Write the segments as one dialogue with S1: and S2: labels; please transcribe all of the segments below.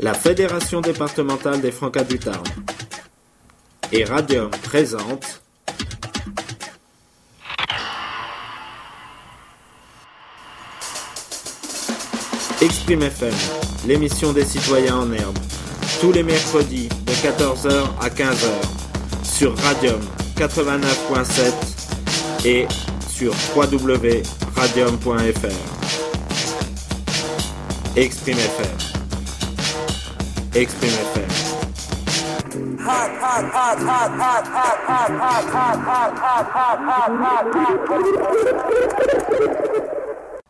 S1: la Fédération départementale des Francas du Tarn et Radium présente Exprime FM, l'émission des citoyens en herbe, tous les mercredis de 14h à 15h sur Radium 89.7 et sur www.radium.fr. Exprime FM. Exprime FM.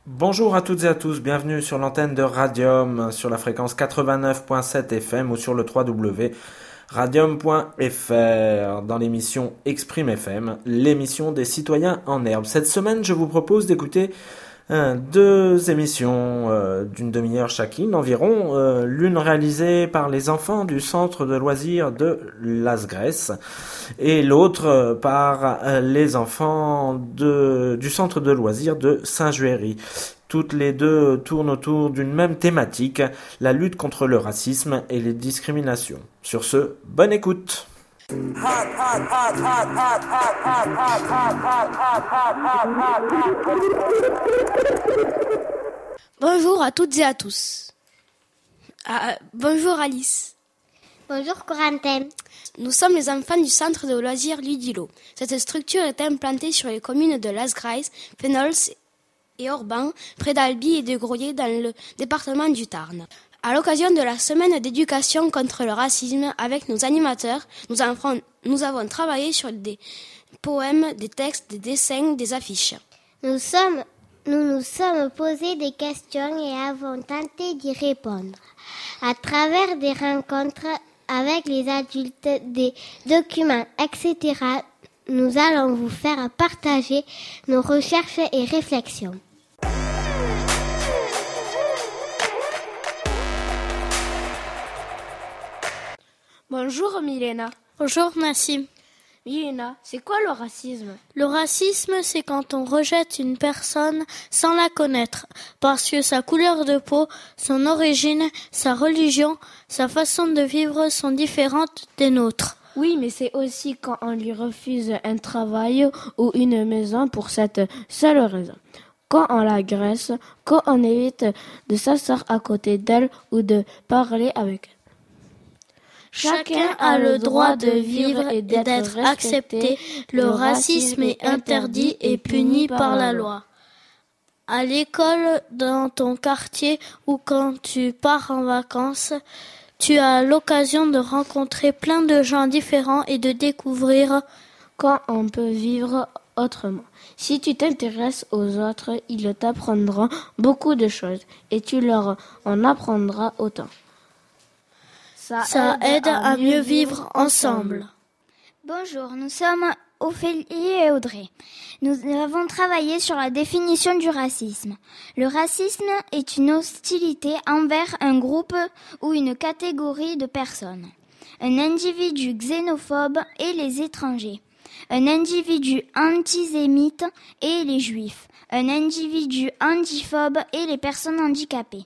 S1: Bonjour à toutes et à tous, bienvenue sur l'antenne de Radium sur la fréquence 89.7 FM ou sur le 3W radium.fr dans l'émission Exprime FM, l'émission des citoyens en herbe. Cette semaine, je vous propose d'écouter euh, deux émissions euh, d'une demi-heure chacune environ, euh, l'une réalisée par les enfants du centre de loisirs de Las et l'autre par les enfants de, du centre de loisirs de Saint-Juéry. Toutes les deux tournent autour d'une même thématique, la lutte contre le racisme et les discriminations. Sur ce, bonne écoute.
S2: Bonjour à toutes et à tous. Ah, bonjour Alice.
S3: Bonjour Corentin.
S2: Nous sommes les enfants du centre de loisirs Ludilo. Cette structure est implantée sur les communes de Las Graces, Fenols et Orban, près d'Albi et de Groyer dans le département du Tarn. À l'occasion de la semaine d'éducation contre le racisme avec nos animateurs, nous, avons travaillé sur des poèmes, des textes, des dessins, des affiches.
S3: Nous nous nous sommes posé des questions et avons tenté d'y répondre. À travers des rencontres avec les adultes, des documents, etc., nous allons vous faire partager nos recherches et réflexions.
S2: Bonjour Milena.
S4: Bonjour Nassim.
S2: Milena, c'est quoi le racisme?
S4: Le racisme, c'est quand on rejette une personne sans la connaître, parce que sa couleur de peau, son origine, sa religion, sa façon de vivre sont différentes des nôtres.
S5: Oui, mais c'est aussi quand on lui refuse un travail ou une maison pour cette seule raison. Quand on l'agresse, quand on évite de s'asseoir à côté d'elle ou de parler avec elle.
S4: Chacun a le droit de vivre et d'être accepté. Le racisme est interdit et puni par la loi. À l'école, dans ton quartier ou quand tu pars en vacances, tu as l'occasion de rencontrer plein de gens différents et de découvrir
S5: quand on peut vivre autrement. Si tu t'intéresses aux autres, ils t'apprendront beaucoup de choses et tu leur en apprendras autant.
S4: Ça, aide, à, mieux vivre ensemble.
S3: Bonjour, nous sommes Ophélie et Audrey. Nous avons travaillé sur la définition du racisme. Le racisme est une hostilité envers un groupe ou une catégorie de personnes. Un individu xénophobe et les étrangers. Un individu antisémite et les juifs. Un individu antiphobe et les personnes handicapées.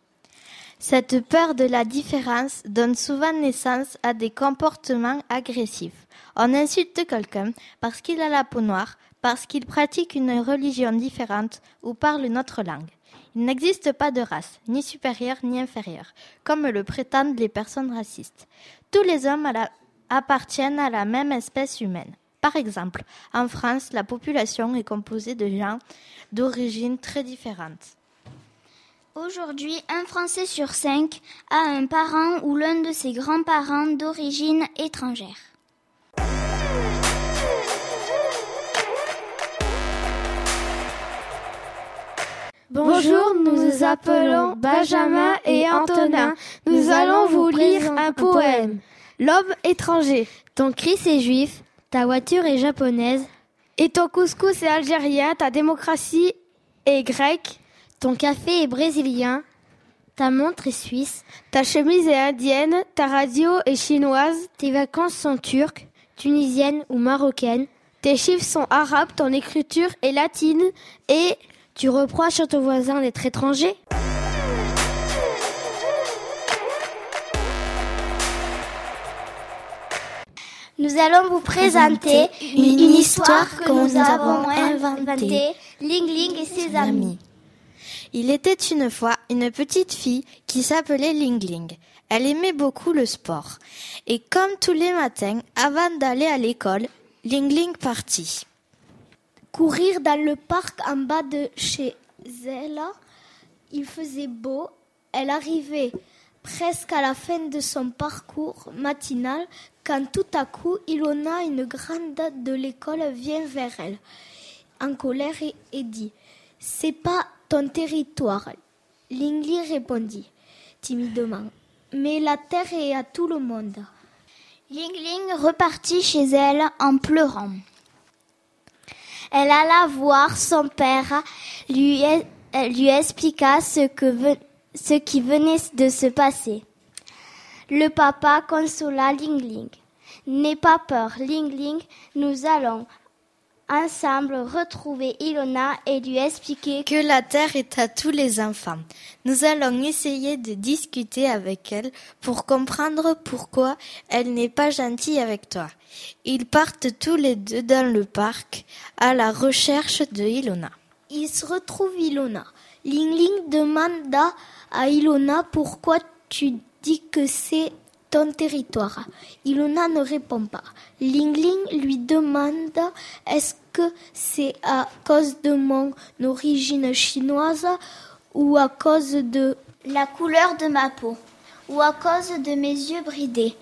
S6: Cette peur de la différence donne souvent naissance à des comportements agressifs. On insulte quelqu'un parce qu'il a la peau noire, parce qu'il pratique une religion différente ou parle notre langue. Il n'existe pas de race, ni supérieure ni inférieure, comme le prétendent les personnes racistes. Tous les hommes appartiennent à la même espèce humaine. Par exemple, en France, la population est composée de gens d'origines très différentes.
S3: Aujourd'hui, un Français sur cinq a un parent ou l'un de ses grands-parents d'origine étrangère.
S7: Bonjour, nous nous appelons Benjamin et Antonin. Nous allons vous lire un poème. L'homme étranger. Ton Christ est juif, ta voiture est japonaise, et ton couscous est algérien, ta démocratie est grecque, ton café est brésilien, ta montre est suisse, ta chemise est indienne, ta radio est chinoise, tes vacances sont turques, tunisiennes ou marocaines, tes chiffres sont arabes, ton écriture est latine et tu reproches à ton voisin d'être étranger.
S3: Nous allons vous présenter une, histoire que nous avons inventée, Ling Ling et ses amis.
S6: Il était une fois une petite fille qui s'appelait Ling Ling. Elle aimait beaucoup le sport. Et comme tous les matins, avant d'aller à l'école, Ling Ling partit.
S8: Courir dans le parc en bas de chez elle, il faisait beau. Elle arrivait presque à la fin de son parcours matinal quand tout à coup Ilona, une grande date de l'école, vient vers elle en colère et, dit C'est pas ton territoire. Lingli répondit timidement Mais la terre est à tout le monde.
S3: Ling repartit chez elle en pleurant. Elle alla voir son père, lui, lui expliqua ce que ce qui venait de se passer. Le papa consola Ling Ling. N'aie pas peur, Ling Ling, nous allons ensemble retrouver Ilona et lui expliquer
S6: que la Terre est à tous les enfants. Nous allons essayer de discuter avec elle pour comprendre pourquoi elle n'est pas gentille avec toi. Ils partent tous les deux dans le parc à la recherche de Ilona.
S8: Ils se retrouvent Ilona. Ling Ling demanda à Ilona pourquoi tu dis que c'est ton territoire. Ilona ne répond pas. Ling Ling lui demande est-ce c'est à cause de mon origine chinoise ou à cause de
S3: la couleur de ma peau ou à cause de mes yeux bridés.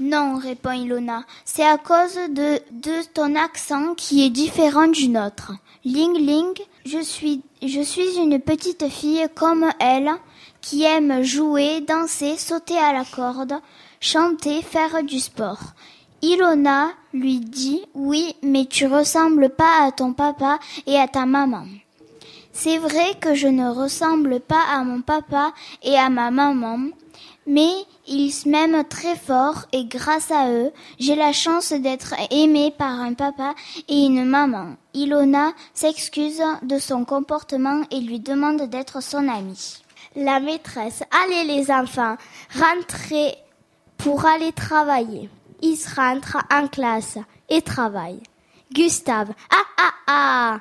S3: Non, répond Ilona, c'est à cause de, ton accent qui est différent du nôtre. Ling Ling, je suis une petite fille comme elle, qui aime jouer, danser, sauter à la corde, chanter, faire du sport. Ilona lui dit Oui, mais tu ressembles pas à ton papa et à ta maman. C'est vrai que je ne ressemble pas à mon papa et à ma maman, mais ils m'aiment très fort et grâce à eux, j'ai la chance d'être aimée par un papa et une maman. Ilona s'excuse de son comportement et lui demande d'être son amie. La maîtresse, allez les enfants, rentrez pour aller travailler. Ils rentrent en classe et travaillent. Gustave, ah ah ah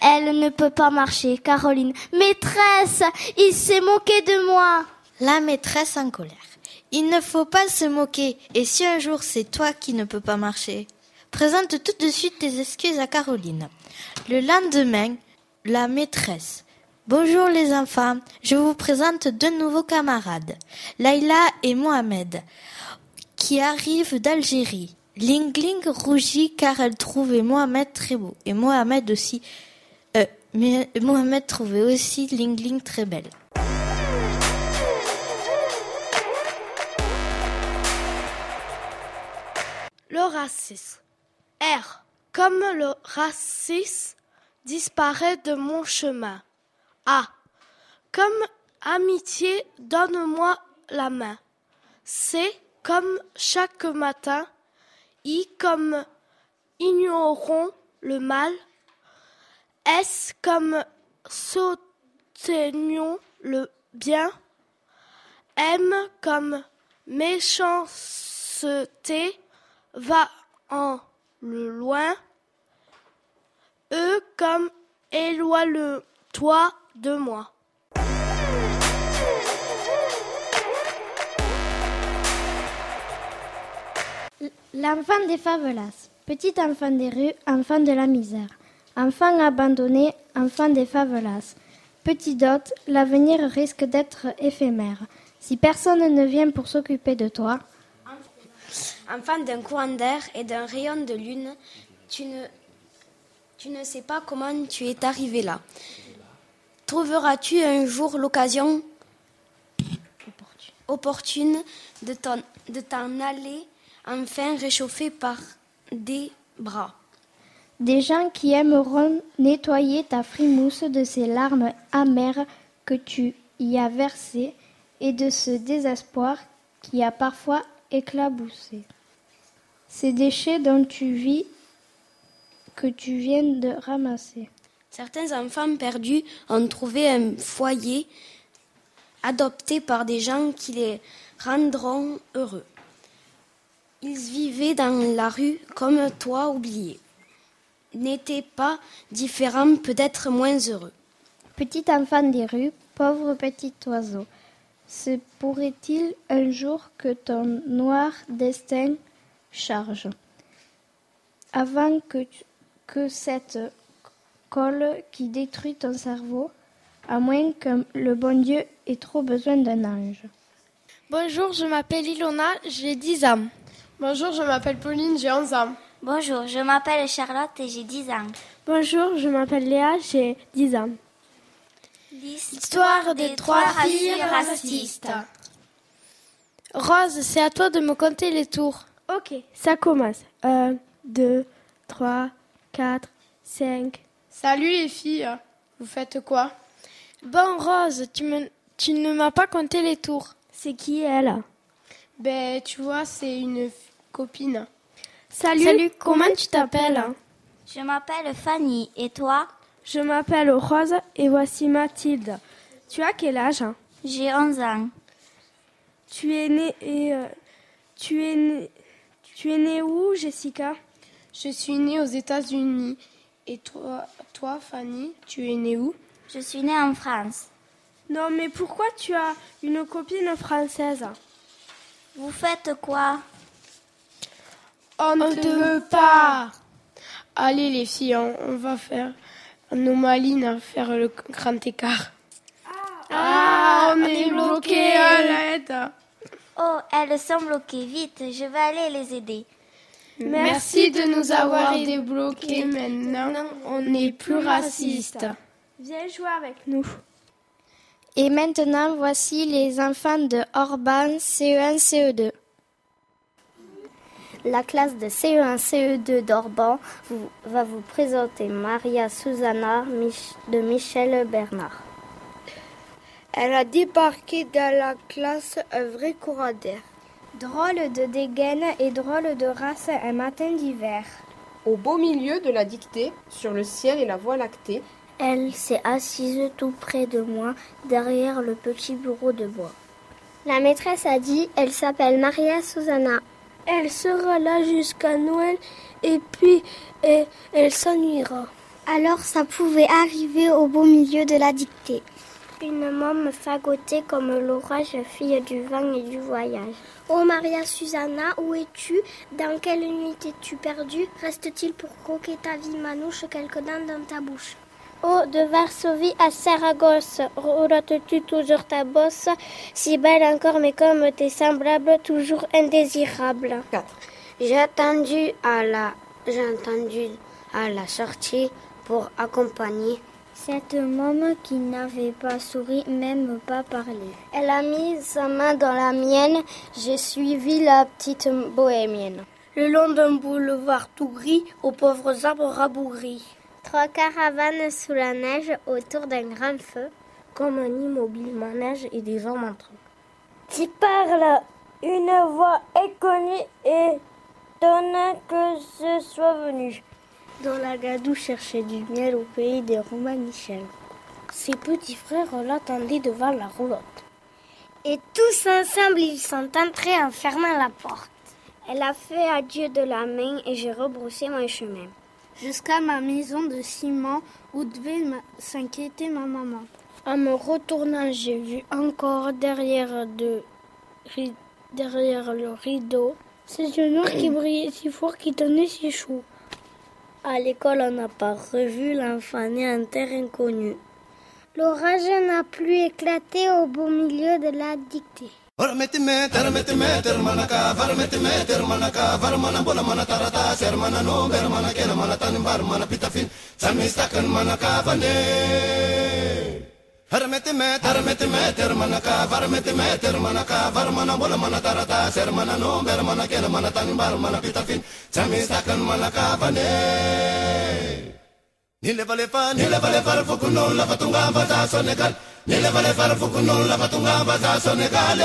S3: Elle ne peut pas marcher. Caroline, maîtresse, il s'est moqué de moi.
S6: La maîtresse en colère. Il ne faut pas se moquer. Et si un jour c'est toi qui ne peux pas marcher? Présente tout de suite tes excuses à Caroline. Le lendemain, la maîtresse. Bonjour les enfants, je vous présente deux nouveaux camarades, Laila et Mohamed, qui arrivent d'Algérie. Ling Ling rougit car elle trouvait Mohamed très beau, et Mohamed aussi. Euh, mais Mohamed trouvait aussi Ling Ling très belle.
S9: Le racisme. R. Comme le racisme disparaît de mon chemin. A. Comme amitié, donne-moi la main. C. Comme chaque matin. I. Comme ignorons le mal. S. Comme soutenons le bien? M. Comme méchanceté va en le loin. E. Comme éloigne-toi de moi.
S7: L'enfant des favelas, petit enfant des rues, enfant de la misère, enfant abandonné, enfant des favelas, petit dot, l'avenir risque d'être éphémère. Si personne ne vient pour s'occuper de toi,
S2: enfant d'un courant d'air et d'un rayon de lune, tu ne, tu ne sais pas comment tu es arrivé là. Trouveras-tu un jour l'occasion opportune de t'en aller enfin réchauffé par des bras
S7: Des gens qui aimeront nettoyer ta frimousse de ces larmes amères que tu y as versées et de ce désespoir qui a parfois éclaboussé. Ces déchets dont tu vis que tu viens de ramasser.
S2: Certains enfants perdus ont trouvé un foyer adopté par des gens qui les rendront heureux. Ils vivaient dans la rue comme toi oubliés. N'étaient pas différents, peut-être moins heureux.
S7: Petit enfant des rues, pauvre petit oiseau, se pourrait-il un jour que ton noir destin charge Avant que, que cette colle qui détruit ton cerveau, à moins que le bon Dieu ait trop besoin d'un ange.
S9: Bonjour, je m'appelle Ilona, j'ai 10 ans.
S10: Bonjour, je m'appelle Pauline, j'ai 11 ans.
S3: Bonjour, je m'appelle Charlotte et j'ai 10 ans.
S11: Bonjour, je m'appelle Léa, j'ai 10 ans.
S9: L'histoire des trois filles racistes. Rose, c'est à toi de me compter les tours.
S11: Ok, ça commence. 1, 2, 3, 4, 5.
S10: Salut les filles, vous faites quoi?
S9: Bon, Rose, tu, me, tu ne m'as pas compté les tours.
S11: C'est qui elle?
S10: Ben, tu vois, c'est une copine.
S9: Salut, Salut comment tu t'appelles
S3: Je m'appelle Fanny, et toi?
S11: Je m'appelle Rose et voici Mathilde. Tu as quel âge?
S3: J'ai 11 ans.
S11: Tu es née et euh, tu es née, tu es née où, Jessica?
S10: Je suis née aux États-Unis. Et toi, toi, Fanny, tu es née où?
S3: Je suis née en France.
S11: Non, mais pourquoi tu as une copine française?
S3: Vous faites quoi?
S10: On ne te veut pas. Allez les filles, on, on va faire nos malines faire le grand écart. Ah, on, est bloqués à l'aide.
S3: Oh, elles sont bloquées. Vite, je vais aller les aider.
S10: Merci de nous avoir aidés bloqués. Maintenant, on n'est plus raciste.
S11: Viens jouer avec nous.
S7: Et maintenant, voici les enfants de Orban CE1 CE2.
S12: La classe de CE1 CE2 d'Orban vous- va vous présenter Maria Susanna Mich- de Michel Bernard.
S13: Elle a débarqué dans la classe un vrai courant d'air.
S7: Drôle de dégaine et drôle de race un matin d'hiver.
S14: Au beau milieu de la dictée, sur le ciel et la voie lactée,
S12: Elle s'est assise tout près de moi, derrière le petit bureau de bois.
S15: La maîtresse a dit, elle s'appelle Maria Susanna.
S16: Elle sera là jusqu'à Noël et puis et, elle s'ennuiera.
S15: Alors ça pouvait arriver au beau milieu de la dictée.
S12: Une môme fagotée comme l'orage, fille du vent et du voyage.
S15: Oh Maria Susanna, où es-tu? Dans quelle nuit es-tu perdue? Reste-t-il pour croquer ta vie manouche quelques dents dans ta bouche?
S12: Oh, de Varsovie à Saragosse, roulottes-tu toujours ta bosse Si belle encore, mais comme tes semblables, toujours indésirables.
S15: J'ai attendu à la, j'ai entendu à la sortie pour accompagner
S12: Cette môme qui n'avait pas souri, même pas parlé.
S15: Elle a mis sa main dans la mienne, j'ai suivi la petite bohémienne.
S16: Le long d'un boulevard tout gris, aux pauvres arbres rabougris.
S12: Trois caravanes sous la neige autour d'un grand feu.
S16: Comme un immobile manège et des hommes en train.
S12: Tu parles Une voix inconnue étonne que ce soit venu.
S16: Dans la gadoue cherchait du miel au pays des Romanichels. Ses petits frères l'attendaient devant la roulotte.
S15: Et tous ensemble, ils sont entrés en fermant la porte.
S12: Elle a fait adieu de la main et j'ai rebroussé mon chemin.
S16: Jusqu'à ma maison de ciment où devait s'inquiéter ma maman. En me retournant, j'ai vu encore derrière, de, derrière le rideau ces yeux noirs qui brillaient si fort, qui tenaient si chaud. À l'école, on n'a pas revu l'enfant né en terre inconnue.
S15: L'orage n'a plus éclaté au beau milieu de la dictée.
S17: Varmeti meter termeti meter termana ka, varmeti me, termana ka, varmana bola mana tarata, sermana no, bermana kera mana tanim varmana pitafin, samistakan mana ka vane. Hermeti meter termeti meter termana ka, varmeti me, termana ka, varmana bola mana tarata, sermana no, bermana kera mana tanim varmana pitafin, samistakan mana ka vane. Nilevalefa, nilevalefa, fukunola fatunga
S18: vata, sonegal, nile vale fare fu non la patunga basa sonegale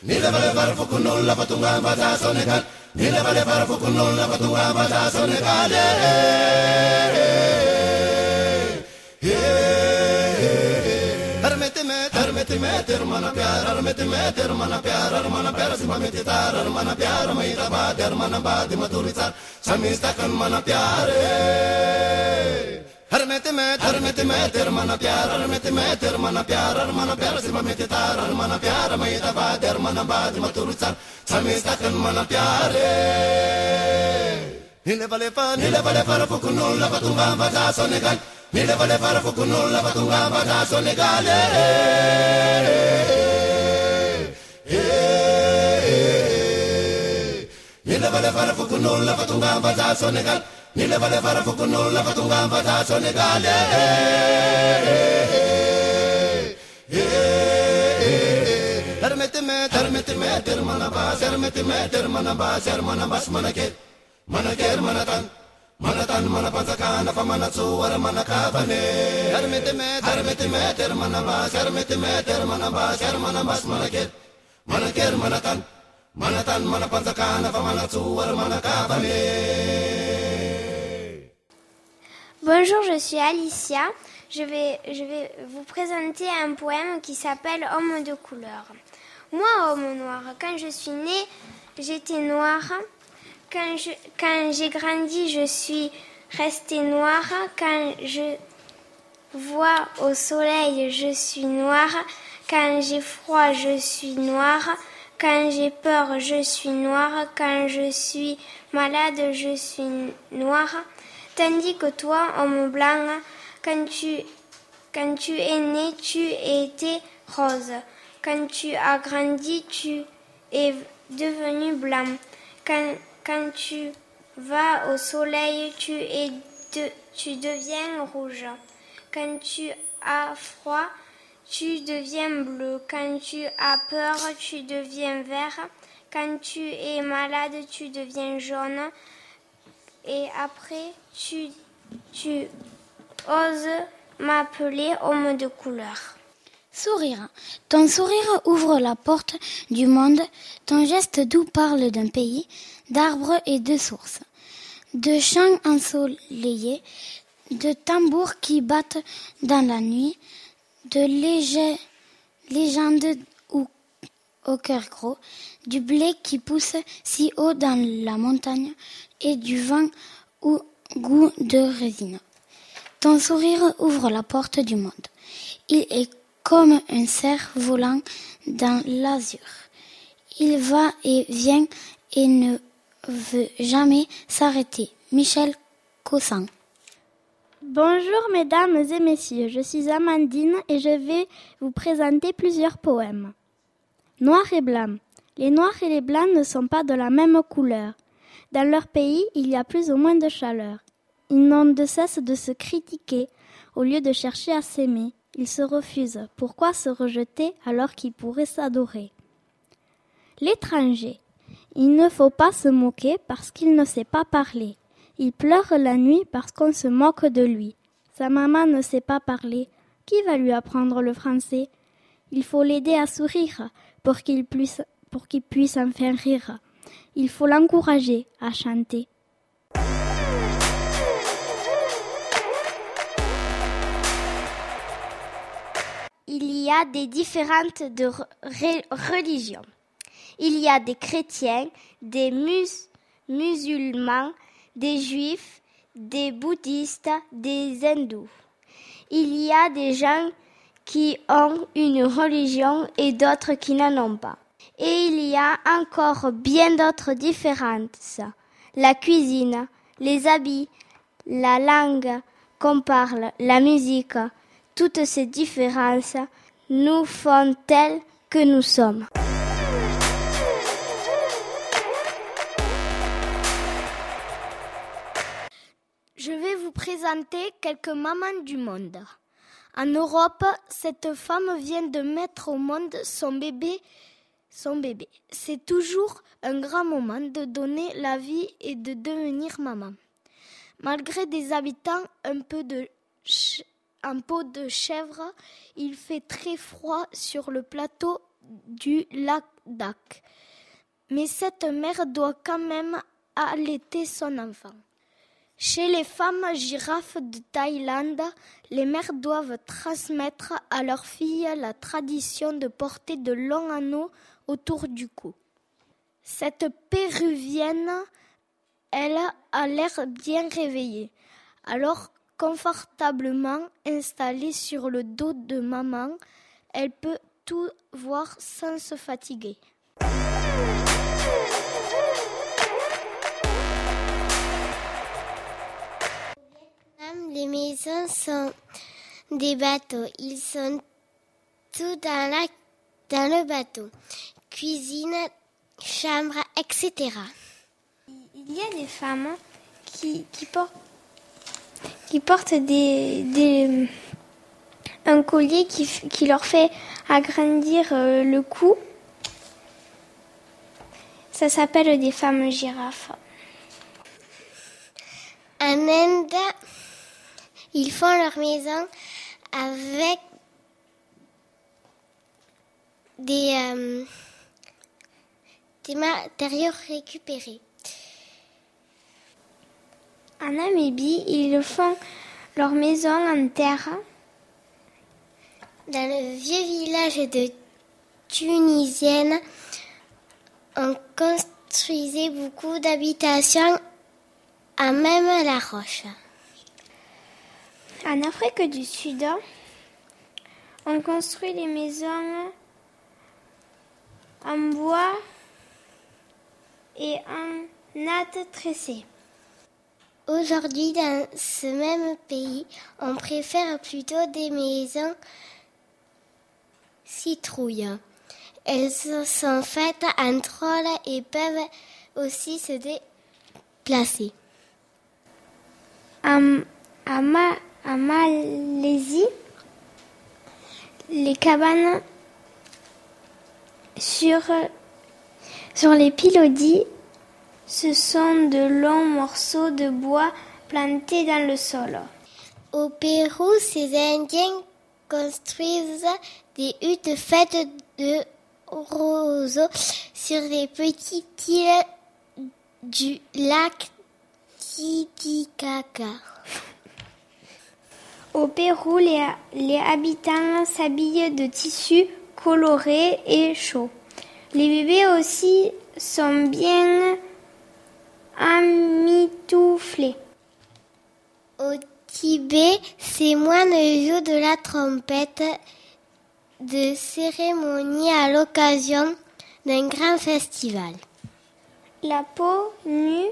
S18: nile vale fare fu la patunga basa sonegale nile vale fare fu la patunga basa sonegale mete mete hermana piara mete mete hermana piara hermana piara si mete tar hermana piara mai da bad hermana bad maturita sami sta mana piare. Har mete mete har mete piara har mete mete piara hermana piara si mete tar hermana piara mai da bad hermana bad maturita sami sta mana piare. Ni le vale fa ni le vale nilavale farfu kunulla vatunga vagaso legale nilavale farfu kunulla vatunga vagaso legale nilavale farfu kunulla vatunga vagaso legale Termete me, termete me, termana bas, termete me, manaker, manaker, manatan. Meter meter
S19: Bonjour, je suis Alicia. Je vais, je vais vous présenter un poème qui s'appelle Homme de couleur. Moi, homme noir, quand je suis née, j'étais noire. Quand, je, quand j'ai grandi, je suis restée noire. Quand je vois au soleil, je suis noire. Quand j'ai froid, je suis noire. Quand j'ai peur, je suis noire. Quand je suis malade, je suis noire. Tandis que toi, homme blanc, quand tu, quand tu es né, tu étais rose. Quand tu as grandi, tu es devenu blanc. Quand tu vas au soleil, tu, es tu deviens rouge. Quand tu as froid, tu deviens bleu. Quand tu as peur, tu deviens vert. Quand tu es malade, tu deviens jaune. Et après, tu, tu oses m'appeler homme de couleur.
S3: Sourire. Ton sourire ouvre la porte du monde. Ton geste doux parle d'un pays, d'arbres et de sources, de champs ensoleillés, de tambours qui battent dans la nuit, de légendes ou au cœur gros, du blé qui pousse si haut dans la montagne et du vent au goût de résine. Ton sourire ouvre la porte du monde. Il est comme un cerf volant dans l'azur. Il va et vient et ne veut jamais s'arrêter. Michel Cossan.
S7: Bonjour mesdames et messieurs, je suis Amandine et je vais vous présenter plusieurs poèmes. Noir et blanc. Les noirs et les blancs ne sont pas de la même couleur. Dans leur pays, il y a plus ou moins de chaleur. Ils n'ont de cesse de se critiquer au lieu de chercher à s'aimer. Ils se refusent. Pourquoi se rejeter alors qu'ils pourraient s'adorer? L'étranger. Il ne faut pas se moquer parce qu'il ne sait pas parler. Il pleure la nuit parce qu'on se moque de lui. Sa maman ne sait pas parler. Qui va lui apprendre le français? Il faut l'aider à sourire pour qu'il puisse, pour qu'il puisse en faire rire. Il faut l'encourager à chanter.
S19: Il y a des différentes religions. Il y a des chrétiens, des mus musulmans, des juifs, des bouddhistes, des hindous. Il y a des gens qui ont une religion et d'autres qui n'en ont pas. Et il y a encore bien d'autres différences. La cuisine, les habits, la langue qu'on parle, la musique, toutes ces différences nous font tels que nous sommes.
S7: Présenter quelques mamans du monde. En Europe, cette femme vient de mettre au monde son bébé. Son bébé. C'est toujours un grand moment de donner la vie et de devenir maman. Malgré des habitants un peu de un pot de chèvre, il fait très froid sur le plateau du lac Dac. Mais cette mère doit quand même allaiter son enfant. Chez les femmes girafes de Thaïlande, les mères doivent transmettre à leurs filles la tradition de porter de longs anneaux autour du cou. Cette péruvienne, elle a l'air bien réveillée. Alors, confortablement installée sur le dos de maman, elle peut tout voir sans se fatiguer.
S20: Les maisons sont des bateaux. Ils sont tous dans, la, dans le bateau. Cuisine, chambre, etc.
S19: Il y a des femmes qui, qui portent, qui portent des, des, un collier qui, qui leur fait agrandir euh, le cou. Ça s'appelle des femmes girafes.
S20: En Inde, ils font leur maison avec des, euh, des matériaux récupérés.
S19: En Namibie, ils font leur maison en terre.
S20: Dans le vieux village de Tunisienne, on construisait beaucoup d'habitations à même la roche.
S19: En Afrique du Sud, on construit les maisons en bois et en natte tressée.
S20: Aujourd'hui, dans ce même pays, on préfère plutôt des maisons citrouilles. Elles sont faites en troll et peuvent aussi se déplacer.
S19: En Malaisie, les cabanes sur, sur les pilodis, ce sont de longs morceaux de bois plantés dans le sol.
S20: Au Pérou, ces Indiens construisent des huttes faites de roseaux sur les petites îles du lac Titicaca.
S19: Au Pérou, les, les habitants s'habillent de tissus colorés et chauds. Les bébés aussi sont bien amitouflés.
S20: Au Tibet, ces moines jouent de la trompette de cérémonie à l'occasion d'un grand festival.
S19: La peau nue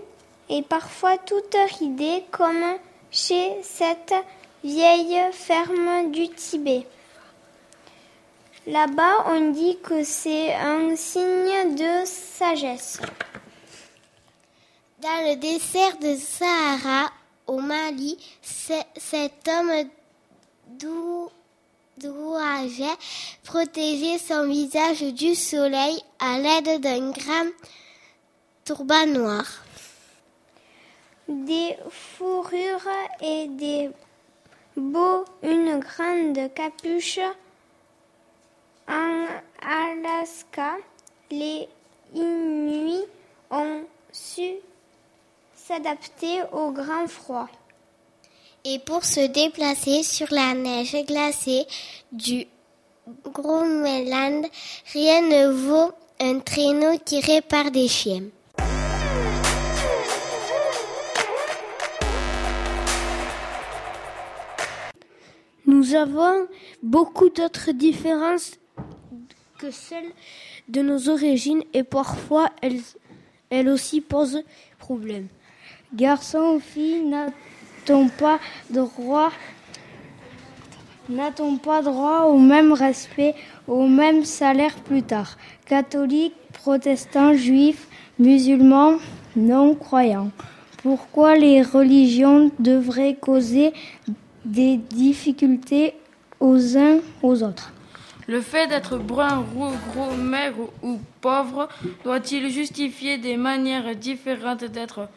S19: est parfois toute ridée comme chez cette vieille ferme du Tibet. Là-bas, on dit que c'est un signe de sagesse.
S20: Dans le désert de Sahara, au Mali, cet homme dou- douaget protégeait son visage du soleil à l'aide d'un grand turban noir.
S19: Des fourrures et des beaux, une grande capuche. En Alaska, les Inuits ont su s'adapter au grand froid.
S20: Et pour se déplacer sur la neige glacée du Groenland, rien ne vaut un traîneau tiré par des chiens.
S9: Nous avons beaucoup d'autres différences que celles de nos origines et parfois elles, elles aussi posent problème. Garçons ou filles, n'a-t-on pas droit n'a-t-on pas droit au même respect, au même salaire plus tard? Catholiques, protestants, juifs, musulmans, non-croyants. Pourquoi les religions devraient causer des difficultés aux uns aux autres.
S21: Le fait d'être brun, roux, gros, maigre ou pauvre doit-il justifier des manières différentes d'être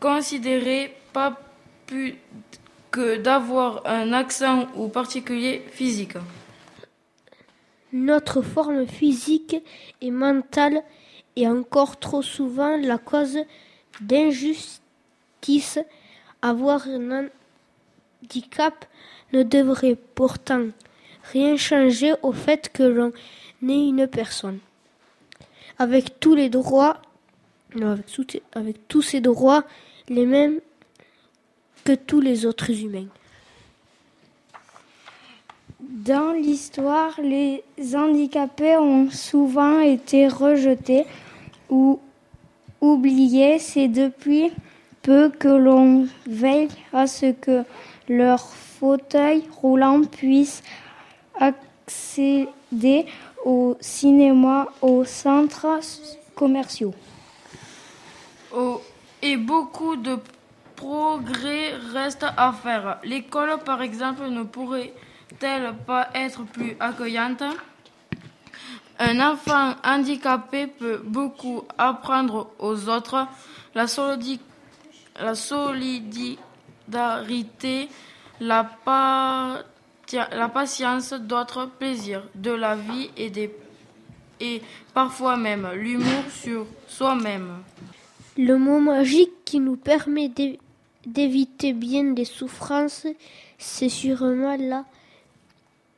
S21: considéré, pas plus que d'avoir un accent ou particulier physique.
S9: Notre forme physique et mentale est encore trop souvent la cause d'injustices Avoir un ne devrait pourtant rien changer au fait que l'on est une personne. Avec tous les droits, avec, avec tous ces droits, les mêmes que tous les autres humains.
S7: Dans l'histoire, les handicapés ont souvent été rejetés ou oubliés. C'est depuis peu que l'on veille à ce que leur fauteuil roulant puisse accéder au cinéma, aux centres commerciaux.
S21: Oh, et beaucoup de progrès restent à faire. L'école, par exemple, ne pourrait-elle pas être plus accueillante? Un enfant handicapé peut beaucoup apprendre aux autres. La, la solidarité, la, la patience, d'autres plaisirs de la vie et, des, et parfois même l'humour sur soi-même.
S9: Le mot magique qui nous permet d'éviter bien des souffrances, c'est sûrement la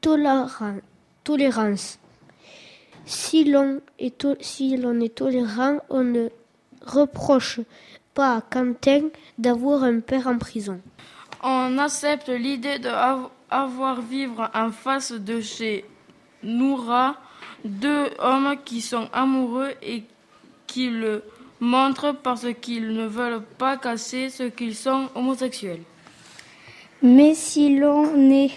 S9: tolérance. Si l'on est, si est tolérant, on ne reproche pas à Quentin d'avoir un père en prison.
S21: On accepte l'idée d'avoir vivre en face de chez Noura deux hommes qui sont amoureux et qui le montrent parce qu'ils ne veulent pas casser ce qu'ils sont homosexuels.
S7: Mais si l'on est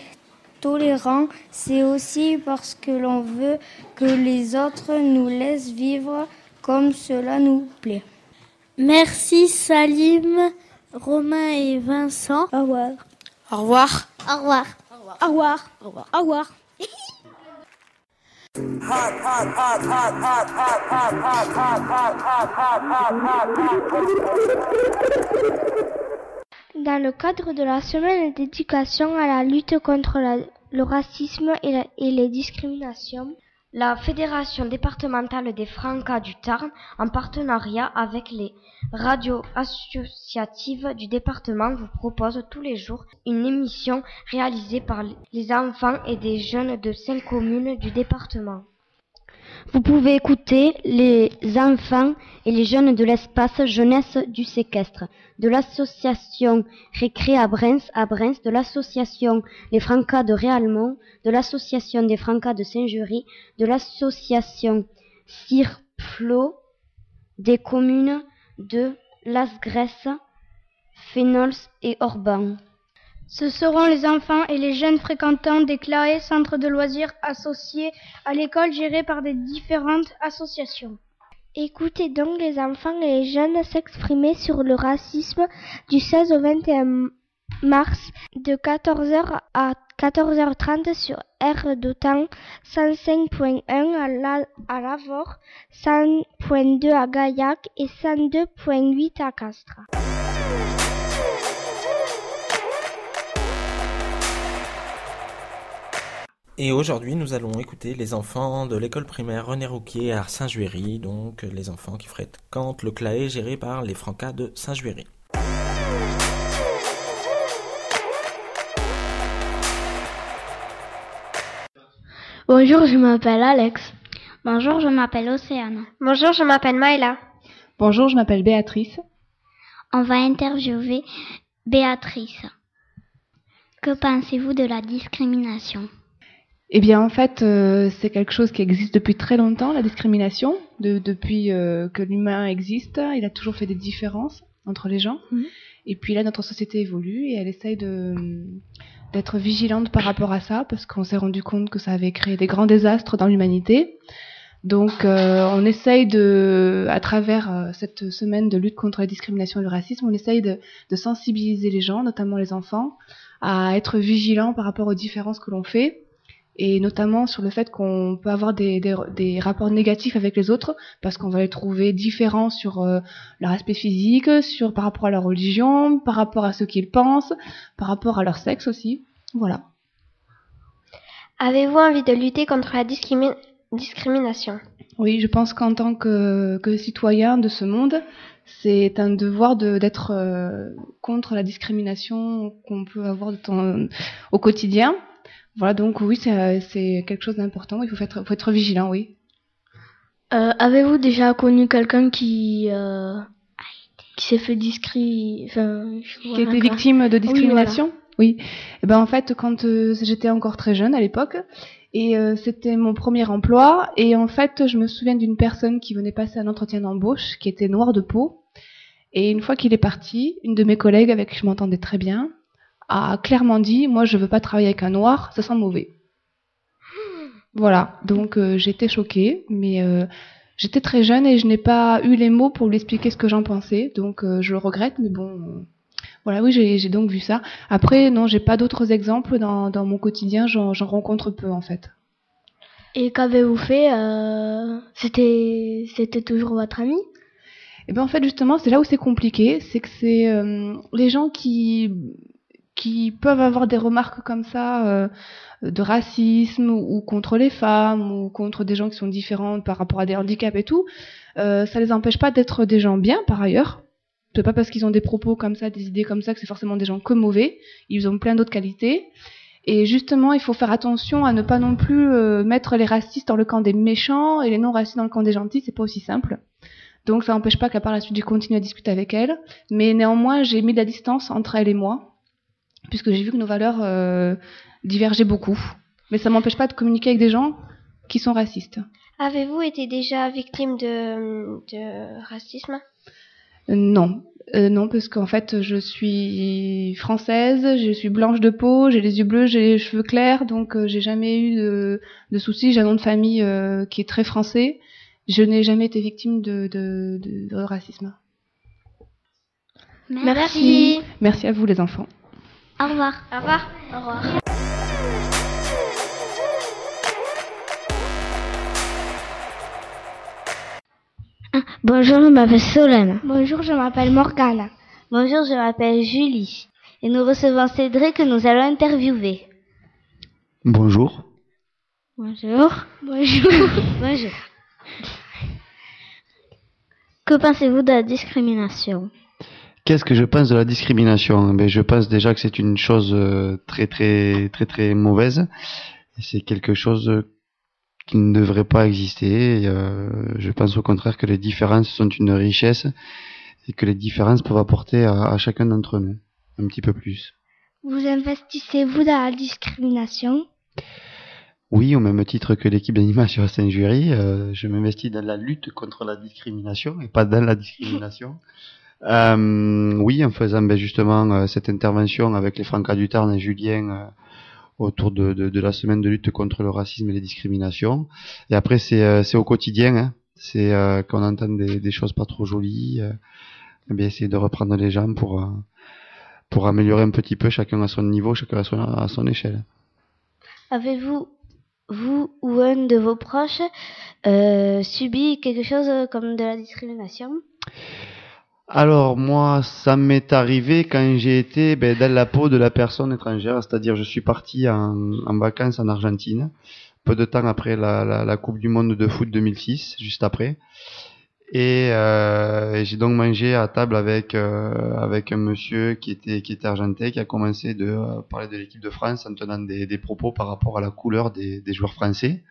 S7: tolérant, c'est aussi parce que l'on veut que les autres nous laissent vivre comme cela nous plaît.
S22: Merci Salim, Romain et Vincent.
S7: Au revoir.
S23: Au revoir.
S24: Au revoir.
S7: Au revoir. Au revoir. Au revoir.
S25: Dans le cadre de la semaine d'éducation à la lutte contre le racisme et, et les discriminations, la Fédération départementale des Francas du Tarn, en partenariat avec les radios associatives du département, vous propose tous les jours une émission réalisée par les enfants et des jeunes de cinq communes du département. Vous pouvez écouter les enfants et les jeunes de l'espace jeunesse du séquestre, de l'association Récré à Brens, à Brens, de l'association Les Francas de Réalmont, de l'association des Francas de Saint-Jury, de l'association Cirplo, des communes de Las Gresses, Fénols et Orban.
S7: Ce seront les enfants et les jeunes fréquentants des centres de loisirs associés à l'école gérés par des différentes associations.
S25: Écoutez donc les enfants et les jeunes s'exprimer sur le racisme du 16 au 21 mars de 14h à 14h30 sur R temps 105.1 à, la, à Lavore, 100.2 à Gaillac et 102.8 à Castres.
S1: Et aujourd'hui, nous allons écouter les enfants de l'école primaire René Rouquier à Saint-Juéry, donc les enfants qui fréquentent le CLAE géré par les Francas de Saint-Juéry.
S26: Bonjour, je m'appelle Alex.
S27: Bonjour, je m'appelle Océane.
S28: Bonjour, je m'appelle Maëla.
S29: Bonjour, je m'appelle Béatrice.
S27: On va interviewer Béatrice. Que pensez-vous de la discrimination?
S29: Eh bien, en fait, euh, c'est quelque chose qui existe depuis très longtemps, la discrimination. De, depuis euh, que l'humain existe, il a toujours fait des différences entre les gens.
S26: Mhm.
S29: Et puis là, notre société évolue et elle essaye de d'être vigilante par rapport à ça, parce qu'on s'est rendu compte que ça avait créé des grands désastres dans l'humanité. Donc, euh, on essaye de, à travers cette semaine de lutte contre la discrimination et le racisme, on essaye de, de sensibiliser les gens, notamment les enfants, à être vigilants par rapport aux différences que l'on fait et notamment sur le fait qu'on peut avoir des, des, des, rapports négatifs avec les autres parce qu'on va les trouver différents sur euh, leur aspect physique, sur par rapport à leur religion, par rapport à ce qu'ils pensent, par rapport à leur sexe aussi. Voilà.
S28: Avez-vous envie de lutter contre la discrimination?
S29: Oui, je pense qu'en tant que, que citoyen de ce monde, c'est un devoir d'être euh, contre la discrimination qu'on peut avoir de au quotidien. Voilà, donc oui, c'est quelque chose d'important. Il faut être, faut être vigilant, oui.
S26: Euh, Avez-vous déjà connu quelqu'un qui euh, qui s'est fait discriminer,
S29: qui était victime de discrimination Oui. Et eh ben en fait, quand euh, j'étais encore très jeune à l'époque, et euh, c'était mon premier emploi. Et en fait, je me souviens d'une personne qui venait passer un entretien d'embauche, qui était noire de peau. Et une fois qu'il est parti, une de mes collègues avec qui je m'entendais très bien a clairement dit Moi, je veux pas travailler avec un noir, ça sent mauvais. Voilà, donc euh, j'étais choquée, mais euh, j'étais très jeune et je n'ai pas eu les mots pour lui expliquer ce que j'en pensais, donc je le regrette, mais bon, voilà, oui, j'ai donc vu ça. Après, non, j'ai pas d'autres exemples dans, dans, mon quotidien, j'en rencontre peu en fait.
S26: Et qu'avez-vous fait euh, C'était c'était toujours votre ami?
S29: Eh bien, en fait, justement, c'est là où c'est compliqué, c'est que c'est euh, les gens qui qui peuvent avoir des remarques comme ça euh, de racisme ou, contre les femmes ou contre des gens qui sont différents par rapport à des handicaps et tout, euh, ça les empêche pas d'être des gens bien par ailleurs c'est pas parce qu'ils ont des propos comme ça, des idées comme ça, que c'est forcément des gens que mauvais. Ils ont plein d'autres qualités. Et justement, il faut faire attention à ne pas non plus euh, mettre les racistes dans le camp des méchants et les non-racistes dans le camp des gentils. C'est pas aussi simple. Donc ça n'empêche pas qu'à part la suite, j'ai continué à discuter avec elle. Mais néanmoins, j'ai mis de la distance entre elle et moi, puisque j'ai vu que nos valeurs euh, divergeaient beaucoup. Mais ça m'empêche pas de communiquer avec des gens qui sont racistes.
S28: Avez-vous été déjà victime de, de racisme?
S29: Euh, non, euh, non, parce qu'en fait, je suis française, je suis blanche de peau, j'ai les yeux bleus, j'ai les cheveux clairs, donc euh, j'ai jamais eu de, de soucis. J'ai un nom de famille qui est très français. Je n'ai jamais été victime de, de, de racisme.
S28: Merci.
S29: Merci à vous, les enfants.
S28: Au revoir.
S19: Au revoir. Au revoir.
S26: Bonjour, je m'appelle Solène.
S7: Bonjour, je m'appelle Morgane.
S25: Bonjour, je m'appelle Julie. Et nous recevons Cédric que nous allons interviewer.
S30: Bonjour.
S25: Bonjour.
S7: Bonjour.
S25: Bonjour. Que pensez-vous de la discrimination?
S30: Qu'est-ce que je pense de la discrimination? Ben, Je pense déjà que c'est une chose euh, très très très très mauvaise. C'est quelque chose qui ne devrait pas exister. Euh, je pense au contraire que les différences sont une richesse et que les différences peuvent apporter à, chacun d'entre nous un petit peu plus.
S7: Vous investissez-vous dans la discrimination?
S30: Oui, au même titre que l'équipe d'animation à Saint-Jury, euh, je m'investis dans la lutte contre la discrimination et pas dans la discrimination. euh, oui, en faisant ben, justement euh, cette intervention avec les Francas du Tarn et Julien euh, autour de, la semaine de lutte contre le racisme et les discriminations. Et après, c'est euh, au quotidien. Hein. C'est euh, quand on entend des, choses pas trop jolies, euh, eh bien essayer de reprendre les gens pour euh, pour améliorer un petit peu chacun à son niveau, chacun à son, à son échelle.
S25: Avez-vous vous ou un de vos proches subi quelque chose comme de la discrimination?
S30: Alors moi, ça m'est arrivé quand j'ai été ben, dans la peau de la personne étrangère, c'est-à-dire je suis parti en, vacances en Argentine, peu de temps après la, Coupe du Monde de foot 2006, juste après. Et, euh, et j'ai donc mangé à table avec euh, avec un monsieur qui était qui était argentin, qui a commencé de euh, parler de l'équipe de France en tenant des, propos par rapport à la couleur des, joueurs français.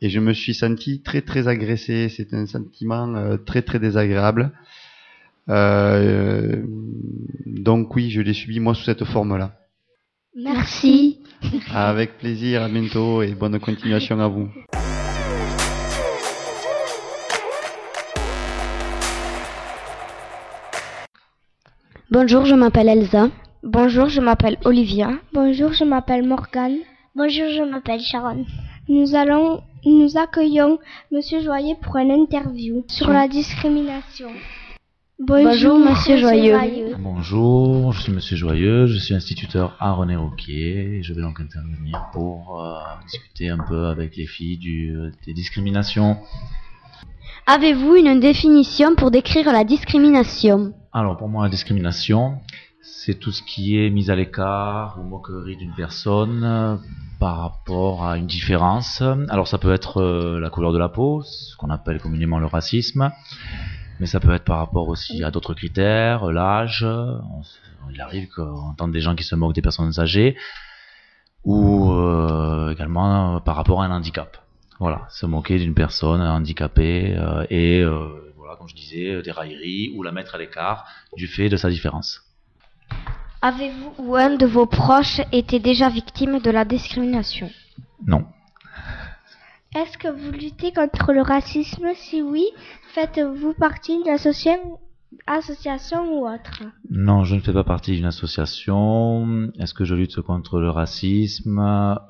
S30: Et je me suis senti très très agressé. C'est un sentiment très très désagréable. Euh, donc oui, je l'ai subi moi sous cette forme-là.
S25: Merci.
S30: Avec plaisir, à bientôt et bonne continuation à vous.
S26: Bonjour, je m'appelle Elsa.
S7: Bonjour, je m'appelle Olivia.
S31: Bonjour, je m'appelle Morgane.
S16: Bonjour, je m'appelle Sharon.
S31: Nous allons, nous accueillons Monsieur Joyer pour une interview sur la discrimination.
S26: Bonjour, Monsieur Joyeux.
S32: Bonjour, je suis Monsieur Joyeux, je suis instituteur à René Roquier et je vais donc intervenir pour euh, discuter un peu avec les filles du, des discriminations.
S26: Avez-vous une définition pour décrire la discrimination?
S32: Alors pour moi la discrimination, c'est tout ce qui est mise à l'écart ou moquerie d'une personne euh, par rapport à une différence. Alors ça peut être euh, la couleur de la peau, ce qu'on appelle communément le racisme. Mais ça peut être par rapport aussi à d'autres critères, l'âge. Il arrive qu'on entende des gens qui se moquent des personnes âgées, ou euh, également par rapport à un handicap. Voilà, se moquer d'une personne handicapée euh, et euh, voilà, comme je disais, des railleries ou la mettre à l'écart du fait de sa différence.
S31: Avez-vous ou un de vos proches été déjà victime de la discrimination?
S32: Non.
S31: Est-ce que vous luttez contre le racisme? Si oui, faites-vous partie d'une association, ou autre?
S32: Non, je ne fais pas partie d'une association. Est-ce que je lutte contre le racisme?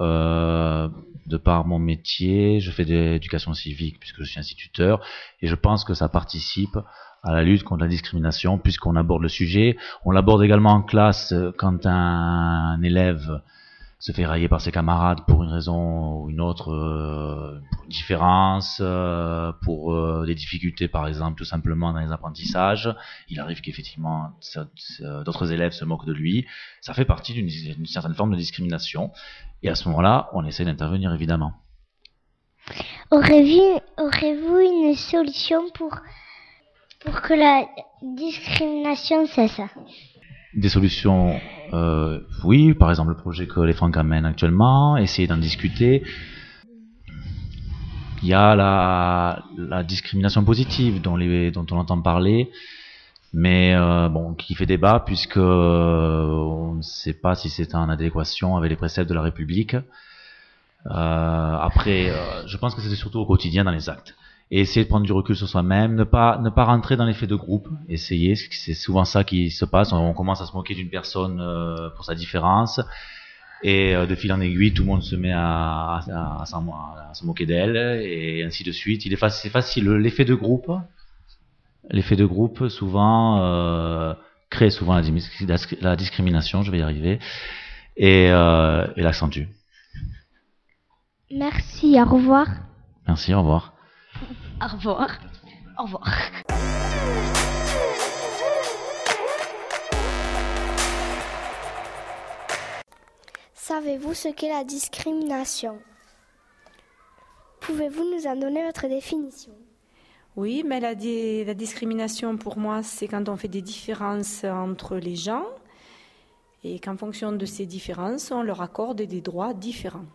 S32: Euh, De par mon métier, je fais de l'éducation civique puisque je suis instituteur et je pense que ça participe à la lutte contre la discrimination puisqu'on aborde le sujet. On l'aborde également en classe quand un élève se fait railler par ses camarades pour une raison ou une autre, euh, pour une différence, euh, pour euh, des difficultés par exemple tout simplement dans les apprentissages. Il arrive qu'effectivement d'autres élèves se moquent de lui. Ça fait partie d'une certaine forme de discrimination. Et à ce moment-là, on essaie d'intervenir évidemment.
S16: Aurez-vous aurez une solution pour, pour que la discrimination cesse?
S32: Des solutions, euh, oui, par exemple le projet que les Francs amènent actuellement, essayer d'en discuter. Il y a la, la discrimination positive dont, les, dont on entend parler, mais euh, bon, qui fait débat puisque euh, on ne sait pas si c'est en adéquation avec les préceptes de la République. Euh, après, euh, je pense que c'est surtout au quotidien dans les actes et essayer de prendre du recul sur soi-même, ne pas ne pas rentrer dans l'effet de groupe, essayer, c'est souvent ça qui se passe, on, commence à se moquer d'une personne euh, pour sa différence et euh, de fil en aiguille, tout le monde se met à, à, à, se moquer d'elle et ainsi de suite. Il est facile, c'est facile, l'effet de groupe, l'effet de groupe souvent euh, crée souvent la, la, discrimination, je vais y arriver, et, euh, et l'accentue.
S31: Merci, au revoir.
S32: Merci, au revoir.
S31: Au revoir. Au revoir.
S7: Savez-vous ce qu'est la discrimination? Pouvez-vous nous en donner votre définition?
S33: Oui, mais la, la discrimination pour moi, c'est quand on fait des différences entre les gens et qu'en fonction de ces différences, on leur accorde des droits différents.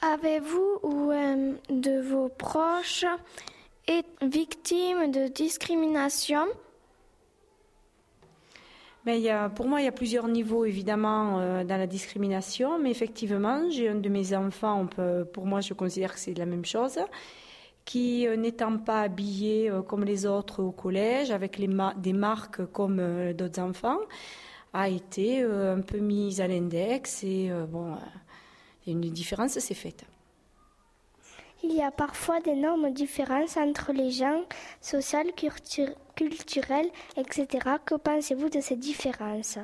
S7: Avez-vous ou un de vos proches été victime de discrimination?
S33: A, pour moi, il y a plusieurs niveaux évidemment euh, dans la discrimination, mais effectivement, j'ai un de mes enfants, pour moi, je considère que c'est la même chose, qui euh, n'étant pas habillé euh, comme les autres au collège, avec des marques comme euh, d'autres enfants, a été euh, un peu mise à l'index et bon une différence s'est faite.
S7: Il y a parfois d'énormes différences entre les gens, sociales, culturelles, etc. Que pensez-vous de ces différences?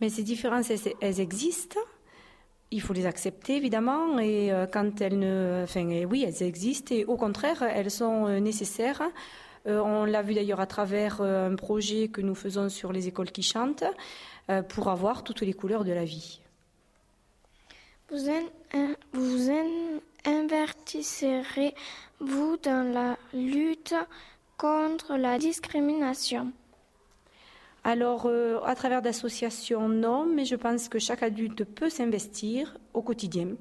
S33: Mais ces différences, elles, existent. Il faut les accepter, évidemment. Et euh, quand elles ne. Enfin, oui, elles existent. Et au contraire, elles sont euh, nécessaires. Euh, on l'a vu d'ailleurs à travers un projet que nous faisons sur les écoles qui chantent pour avoir toutes les couleurs de la vie.
S7: Vous, vous invertisserez-vous dans la lutte contre la discrimination?
S33: Alors, euh, à travers d'associations, non, mais je pense que chaque adulte peut s'investir au quotidien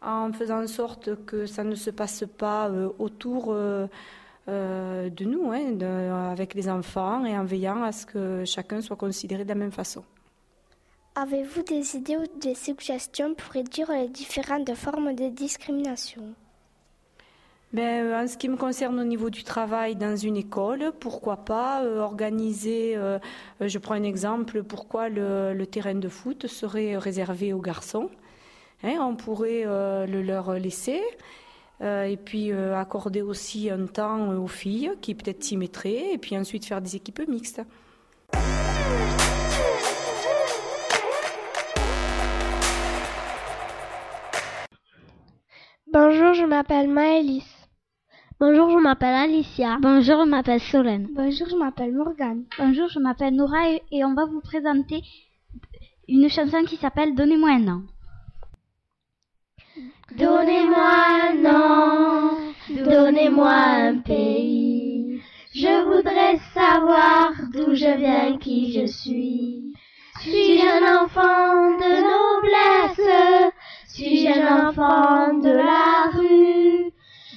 S33: en faisant en sorte que ça ne se passe pas euh, autour euh, de nous, hein, avec les enfants, et en veillant à ce que chacun soit considéré de la même façon.
S7: Avez-vous des idées ou des suggestions pour réduire les différentes formes de discrimination?
S33: Ben, en ce qui me concerne au niveau du travail dans une école, pourquoi pas euh, organiser, euh, je prends un exemple, pourquoi le, terrain de foot serait réservé aux garçons hein, On pourrait euh, le leur laisser et puis accorder aussi un temps aux filles qui peut-être s'y mettraient et puis ensuite faire des équipes mixtes.
S31: Bonjour, je m'appelle Maëlys.
S16: Bonjour, je m'appelle Alicia.
S34: Bonjour, je m'appelle Solène.
S31: Bonjour, je m'appelle Morgane.
S34: Bonjour, je m'appelle Nora et, et, on va vous présenter une chanson qui s'appelle Donnez-moi un nom.
S16: Donnez-moi un nom, Donnez-moi un pays. Je voudrais savoir d'où je viens, qui je suis. Suis-je un enfant de noblesse Suis-je un enfant de la rue?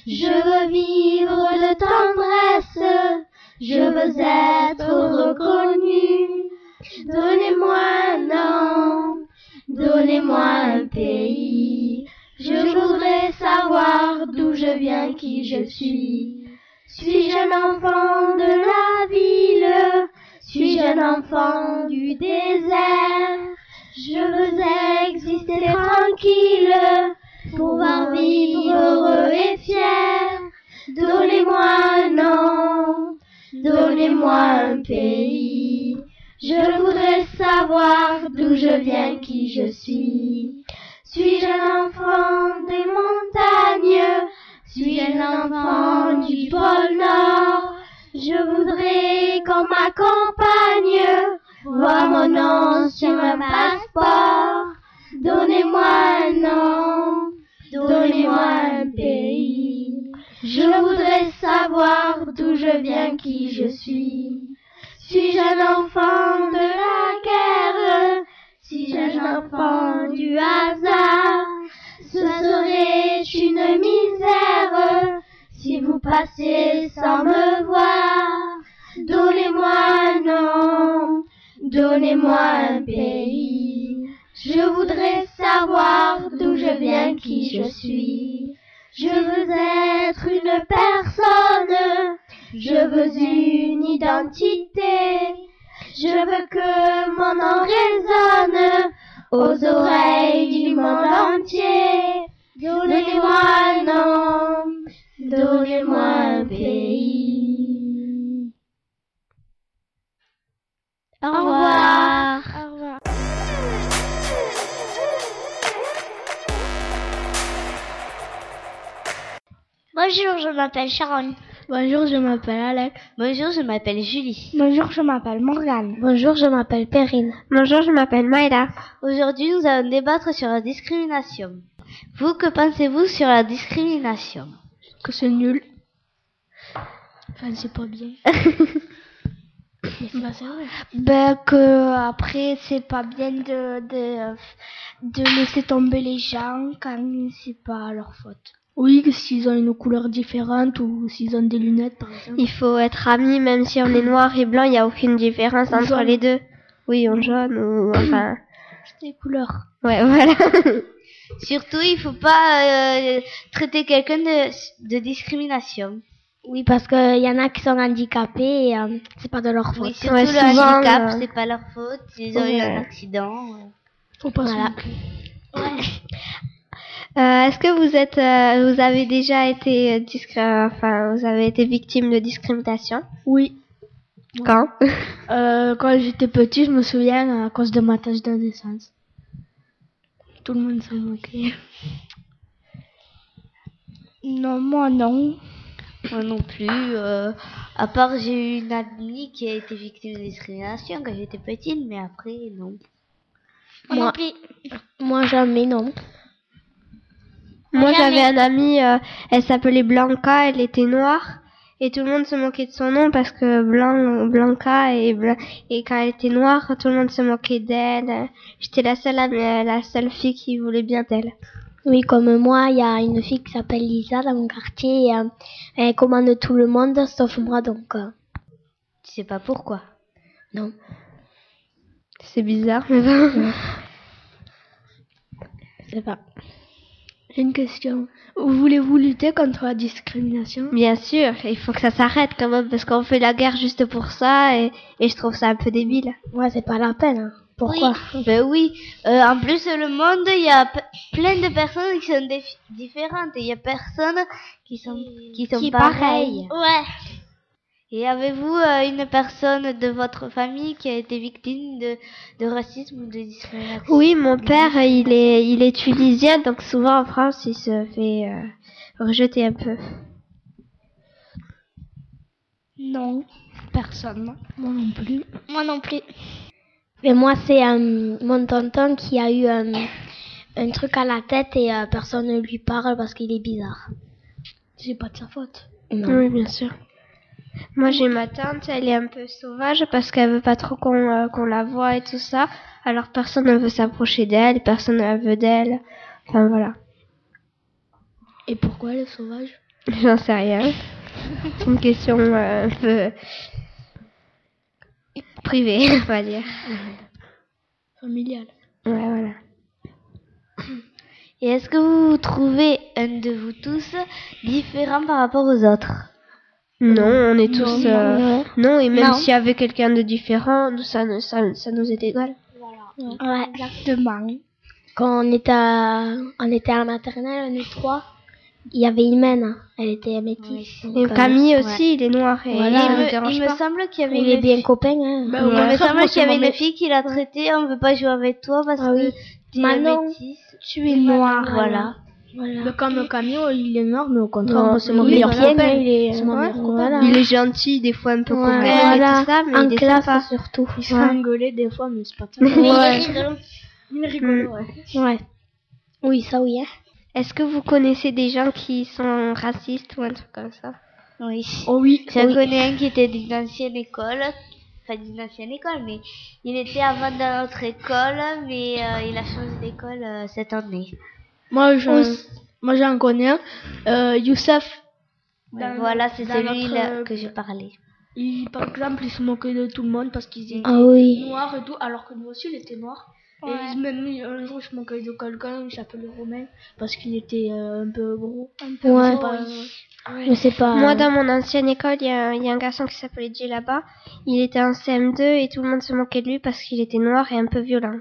S16: Je veux vivre de tendresse. Je veux être reconnu. Donnez-moi un nom. Donnez-moi un pays. Je voudrais savoir d'où je viens, qui je suis. Suis-je un enfant de la ville? Suis-je un enfant du désert? Je veux exister tranquille, pouvoir vivre heureux et fier. Donnez-moi un nom, donnez-moi un pays. Je voudrais savoir d'où je viens, qui je suis. Suis-je un enfant des montagnes? Suis-je un enfant du pôle Nord? Je voudrais qu'on m'accompagne, voir mon nom sur un passeport. Donnez-moi un nom, donnez-moi un pays. Je voudrais savoir d'où je viens, qui je suis. Suis-je un enfant de la guerre? Suis-je un enfant du hasard? Ce serait une misère si vous passez sans me voir. Donnez-moi un nom, donnez-moi un pays. Je voudrais savoir d'où je viens, qui je suis. Je veux être une personne, je veux une identité. Je veux que mon nom résonne aux oreilles du monde entier. Donnez-moi un nom, donnez-moi un pays. Au revoir.
S31: Au revoir.
S16: Bonjour, je m'appelle Sharon.
S25: Bonjour, je m'appelle Alex.
S16: Bonjour, je m'appelle Julie.
S31: Bonjour, je m'appelle Morgane.
S25: Bonjour, je m'appelle Perrine.
S16: Bonjour, je m'appelle Maïda.
S25: Aujourd'hui, nous allons débattre sur la discrimination. Vous, que pensez-vous sur la discrimination?
S5: Que c'est nul. Enfin, c'est pas bien.
S31: bah, vrai. Ben, que après, c'est pas bien de, de, de laisser tomber les gens quand c'est pas leur faute.
S5: Oui, que s'ils ont une couleur différente ou s'ils ont des lunettes, par exemple.
S16: Il faut être amis, même si on est noir et blanc, il n'y a aucune différence entre
S5: jaune.
S16: les deux. Oui, on jaune ou enfin.
S31: C'est des couleurs.
S16: Ouais, voilà.
S25: Surtout, il faut pas euh, traiter quelqu'un de, de discrimination.
S31: Oui, parce qu'il y en a qui sont handicapés et euh, c'est pas de leur faute.
S25: Oui, surtout
S16: Ouais,
S25: le
S16: souvent,
S25: handicap,
S16: euh,
S25: c'est pas leur faute. Ils ont eu un accident.
S5: Faut pas
S31: Voilà.
S5: se moquer.
S16: Euh, Est-ce que vous êtes, euh, vous avez déjà été euh, euh, enfin, vous avez été victime de discrimination?
S5: Oui.
S16: Quand?
S5: Euh, quand j'étais petit, je me souviens à cause de ma tâche de naissance. Tout le monde s'en moquait.
S31: Non, moi non.
S25: Moi non plus. euh, à part, j'ai eu une amie qui a été victime de discrimination quand j'étais petite, mais après, non.
S31: Moi, non plus. Moi jamais, non.
S16: Moi, j'avais un ami, euh, elle s'appelait Blanca, elle était noire. Et tout le monde se moquait de son nom parce que Blanc, Blanca et, Bla- et quand elle était noire, tout le monde se moquait d'elle. J'étais la seule, la seule fille qui voulait bien d'elle.
S31: Oui, comme moi, il y a une fille qui s'appelle Lisa dans mon quartier. Et, euh, elle commande tout le monde, sauf moi, donc. euh,
S25: Tu sais pas pourquoi?
S31: non.
S16: C'est bizarre, mais bon.
S31: Je sais pas.
S5: J'ai une question. Voulez-vous lutter contre la discrimination?
S16: Bien sûr, il faut que ça s'arrête quand même parce qu'on fait la guerre juste pour ça et, et je trouve ça un peu débile.
S31: Ouais, c'est pas la peine. hein. Pourquoi
S25: Ben oui. Euh, en plus, le monde, il y a plein de personnes qui sont différentes et il y a personnes qui sont qui sont
S31: Qui
S25: pareilles.
S31: pareil.
S25: Ouais. Et avez-vous euh, une personne de votre famille qui a été victime de, de racisme ou de discrimination?
S16: Oui, mon père, il est, il est tunisien, donc souvent en France, il se fait euh, rejeter un peu.
S31: Non, personne.
S5: Moi non plus.
S31: Moi non plus. Mais moi, c'est euh, mon tonton qui a eu euh, un truc à la tête et euh, personne ne lui parle parce qu'il est bizarre.
S26: c'est pas de sa faute.
S28: Oui, bien sûr. Moi, j'ai ma tante, elle est un peu sauvage parce qu'elle veut pas trop qu'on euh, la voie et tout ça. Alors personne ne veut s'approcher d'elle, personne ne veut d'elle. Enfin voilà.
S26: Et pourquoi elle est sauvage?
S28: J'en sais rien. C'est une question euh, un peu privée, on va dire.
S26: Familiale.
S28: Ouais, voilà.
S25: Et est-ce que vous trouvez un de vous tous différent par rapport aux autres?
S28: Non, on est tous.
S25: non,
S28: euh,
S25: non.
S28: non, et même
S25: Non.
S28: s'il y avait quelqu'un de différent, nous, ça, ne- ça, ça nous est égal.
S26: Ouais, exactement. Quand on était à, on était à la maternelle, nous trois, il y avait Imen, elle était métisse.
S28: Et
S26: donc, euh,
S28: Camille
S26: ouais.
S28: aussi, il est noir et
S25: Voilà,
S28: il me
S25: il me
S28: pas.
S25: semble qu'il y avait
S26: Il est
S25: une
S26: bien
S25: fille-
S26: copain. Hein.
S25: il me semble qu'il y avait une fille qui l'a traité, on veut pas jouer avec toi parce que tu es
S26: Manon,
S25: métisse.
S26: tu es noir.
S25: Voilà.
S26: Mais comme Camille, il est noir, mais au contraire,
S28: Non,
S26: on peut se
S28: lui,
S26: moquer
S28: il est
S26: il est
S28: Ouais,
S26: mon meilleur copain.
S28: Il est gentil, des fois un peu
S26: Ouais,
S28: coquin et
S26: voilà.
S28: tout ça, mais
S26: en
S28: il est
S26: classe
S28: sympa.
S26: surtout. Il se
S28: Ouais.
S26: fait engueuler des fois, mais c'est pas.
S28: Ouais.
S26: Il est rigolo, ouais. Ouais. Oui, ça oui. Hein.
S28: Est-ce que vous connaissez des gens qui sont racistes ou un truc comme ça?
S25: Oui.
S26: Oh oui.
S25: J'en
S26: oui.
S25: connais un qui était d'une ancienne école. Enfin, d'une ancienne école, mais il était avant dans notre école, mais euh, il a changé d'école euh, cette année.
S26: Moi, j'en connais un. Euh, Youssef. Dans-
S25: voilà, c'est celui-là
S26: notre,
S25: que je parlais.
S26: Il, par exemple, il se moquait de tout le monde parce qu'ils étaient
S25: Ah oui.
S26: noirs et tout, alors que lui aussi, il était noir.
S25: Ouais.
S26: Et il même un jour, se moquait de quelqu'un, il s'appelait Romain, parce qu'il était euh, un peu gros. Un peu,
S28: Ouais.
S26: je sais pas, euh, je pas.
S28: Moi,
S26: euh,
S28: dans mon ancienne école, il y, a- il y a un garçon qui s'appelait Jay là-bas. Il était en CM2 et tout le monde se moquait de lui parce qu'il était noir et un peu violent.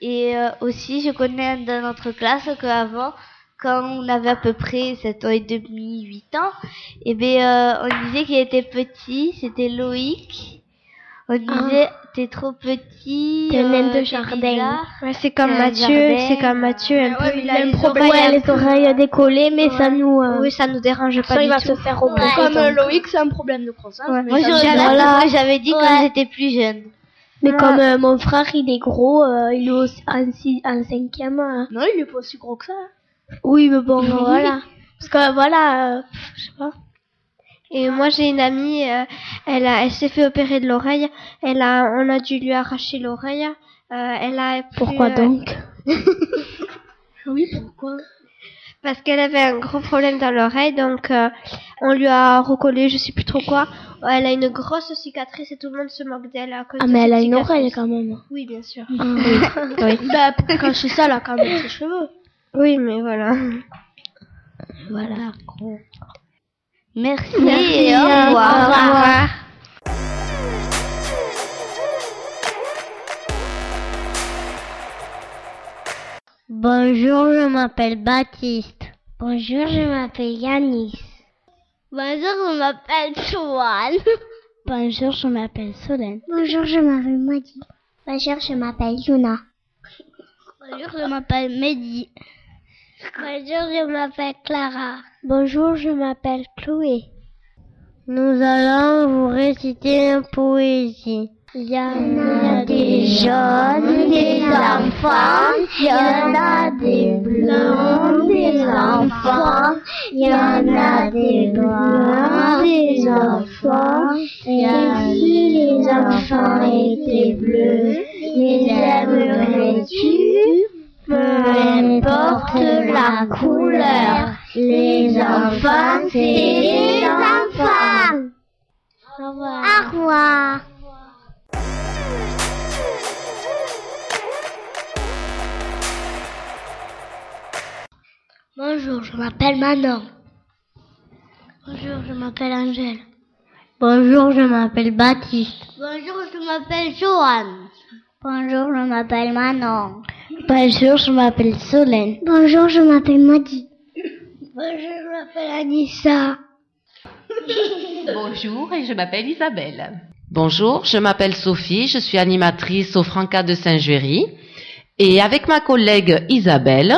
S25: Et euh, aussi, je connais un de notre classe qu'avant, quand on avait à peu près 7 ans et demi, 8 ans, et ben euh, on disait qu'il était petit, c'était Loïc. On disait, t'es trop petit.
S26: T'es un naine de jardin.
S28: Ouais, c'est comme Mathieu, c'est comme Mathieu, un peu, il a les
S26: problème.
S28: oreilles
S26: les oreilles décollées, mais ça nous. euh,
S28: Oui, ça nous dérange pas
S26: ça,
S28: du
S26: il va
S28: tout.
S26: se faire. Comme euh, Loïc, c'est un problème de croissance.
S28: Ouais.
S25: Moi, j'avais dit quand j'étais plus jeune.
S26: Mais comme euh, mon frère, il est gros, euh, il est aussi en, six, en cinquième. euh, Non, il est pas aussi gros que ça. Oui, mais bon, voilà. Parce que voilà, euh, je sais pas.
S28: Et moi, j'ai une amie, euh, elle, a, elle s'est fait opérer de l'oreille. Elle a, on a dû lui arracher l'oreille. Euh, elle a pu,
S26: Pourquoi
S28: euh,
S26: donc? Oui, pourquoi?
S28: Parce qu'elle avait un gros problème dans l'oreille, donc euh, on lui a recollé, je sais plus trop quoi. Elle a une grosse cicatrice et tout le monde se moque d'elle à cause
S26: Ah,
S28: de
S26: mais elle a une oreille quand même.
S28: Oui, bien sûr.
S26: Ah.
S28: Oui.
S26: Bah, pour cacher ça, elle a quand même ses cheveux.
S28: Oui, mais voilà.
S25: Voilà. Merci,
S28: Merci,
S25: et au revoir.
S27: Bonjour, je m'appelle Baptiste. Bonjour, je m'appelle Yanis.
S35: Bonjour, je m'appelle Joanne.
S27: Bonjour, je m'appelle Solène.
S35: Bonjour, je m'appelle Madi. Bonjour, je m'appelle Yuna.
S27: Bonjour, je m'appelle Mehdi.
S35: Bonjour, je m'appelle Clara.
S27: Bonjour, je m'appelle Chloé. Nous allons vous réciter une poésie. Il y en a des jeunes, des enfants, il y en a des blancs, des enfants, il y en a des noirs, des enfants, et si les enfants étaient bleus, les aimerais-tu Peu importe la couleur, les enfants, c'est les enfants.
S35: Au revoir.
S27: Au revoir. Bonjour, je m'appelle Manon. Bonjour, je m'appelle Angèle. Bonjour, je m'appelle Baptiste. Bonjour, je m'appelle Joanne. Bonjour, je m'appelle Manon. Bonjour, je m'appelle Solène. Bonjour, je m'appelle Madi. Bonjour, je m'appelle Anissa.
S36: Bonjour et je m'appelle Isabelle. Bonjour, je m'appelle Sophie, je suis animatrice au Franca de Saint-Juéry et avec ma collègue Isabelle,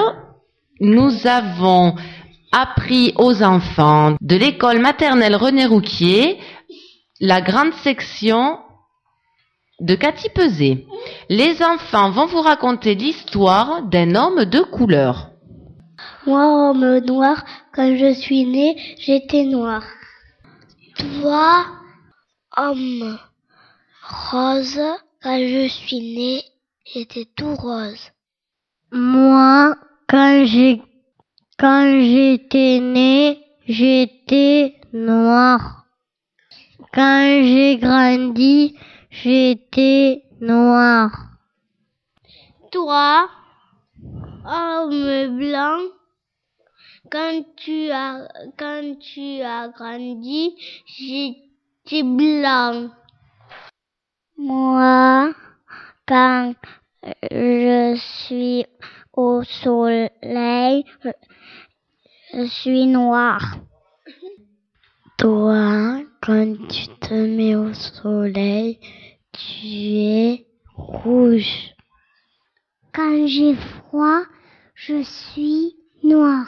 S36: nous avons appris aux enfants de l'école maternelle René Rouquier la grande section de Cathy Pesé. Les enfants vont vous raconter l'histoire d'un homme de couleur.
S27: Moi, homme noir, quand je suis né, j'étais noir. Toi, homme rose, quand je suis né, j'étais tout rose. Moi, quand j'ai quand j'étais né, j'étais noir. Quand j'ai grandi, j'étais noir. Toi, homme blanc, quand tu as, quand tu as grandi, j'étais blanc. Moi, quand je suis au soleil, je suis noir. Toi, quand tu te mets au soleil, tu es rouge. Quand j'ai froid, je suis noir.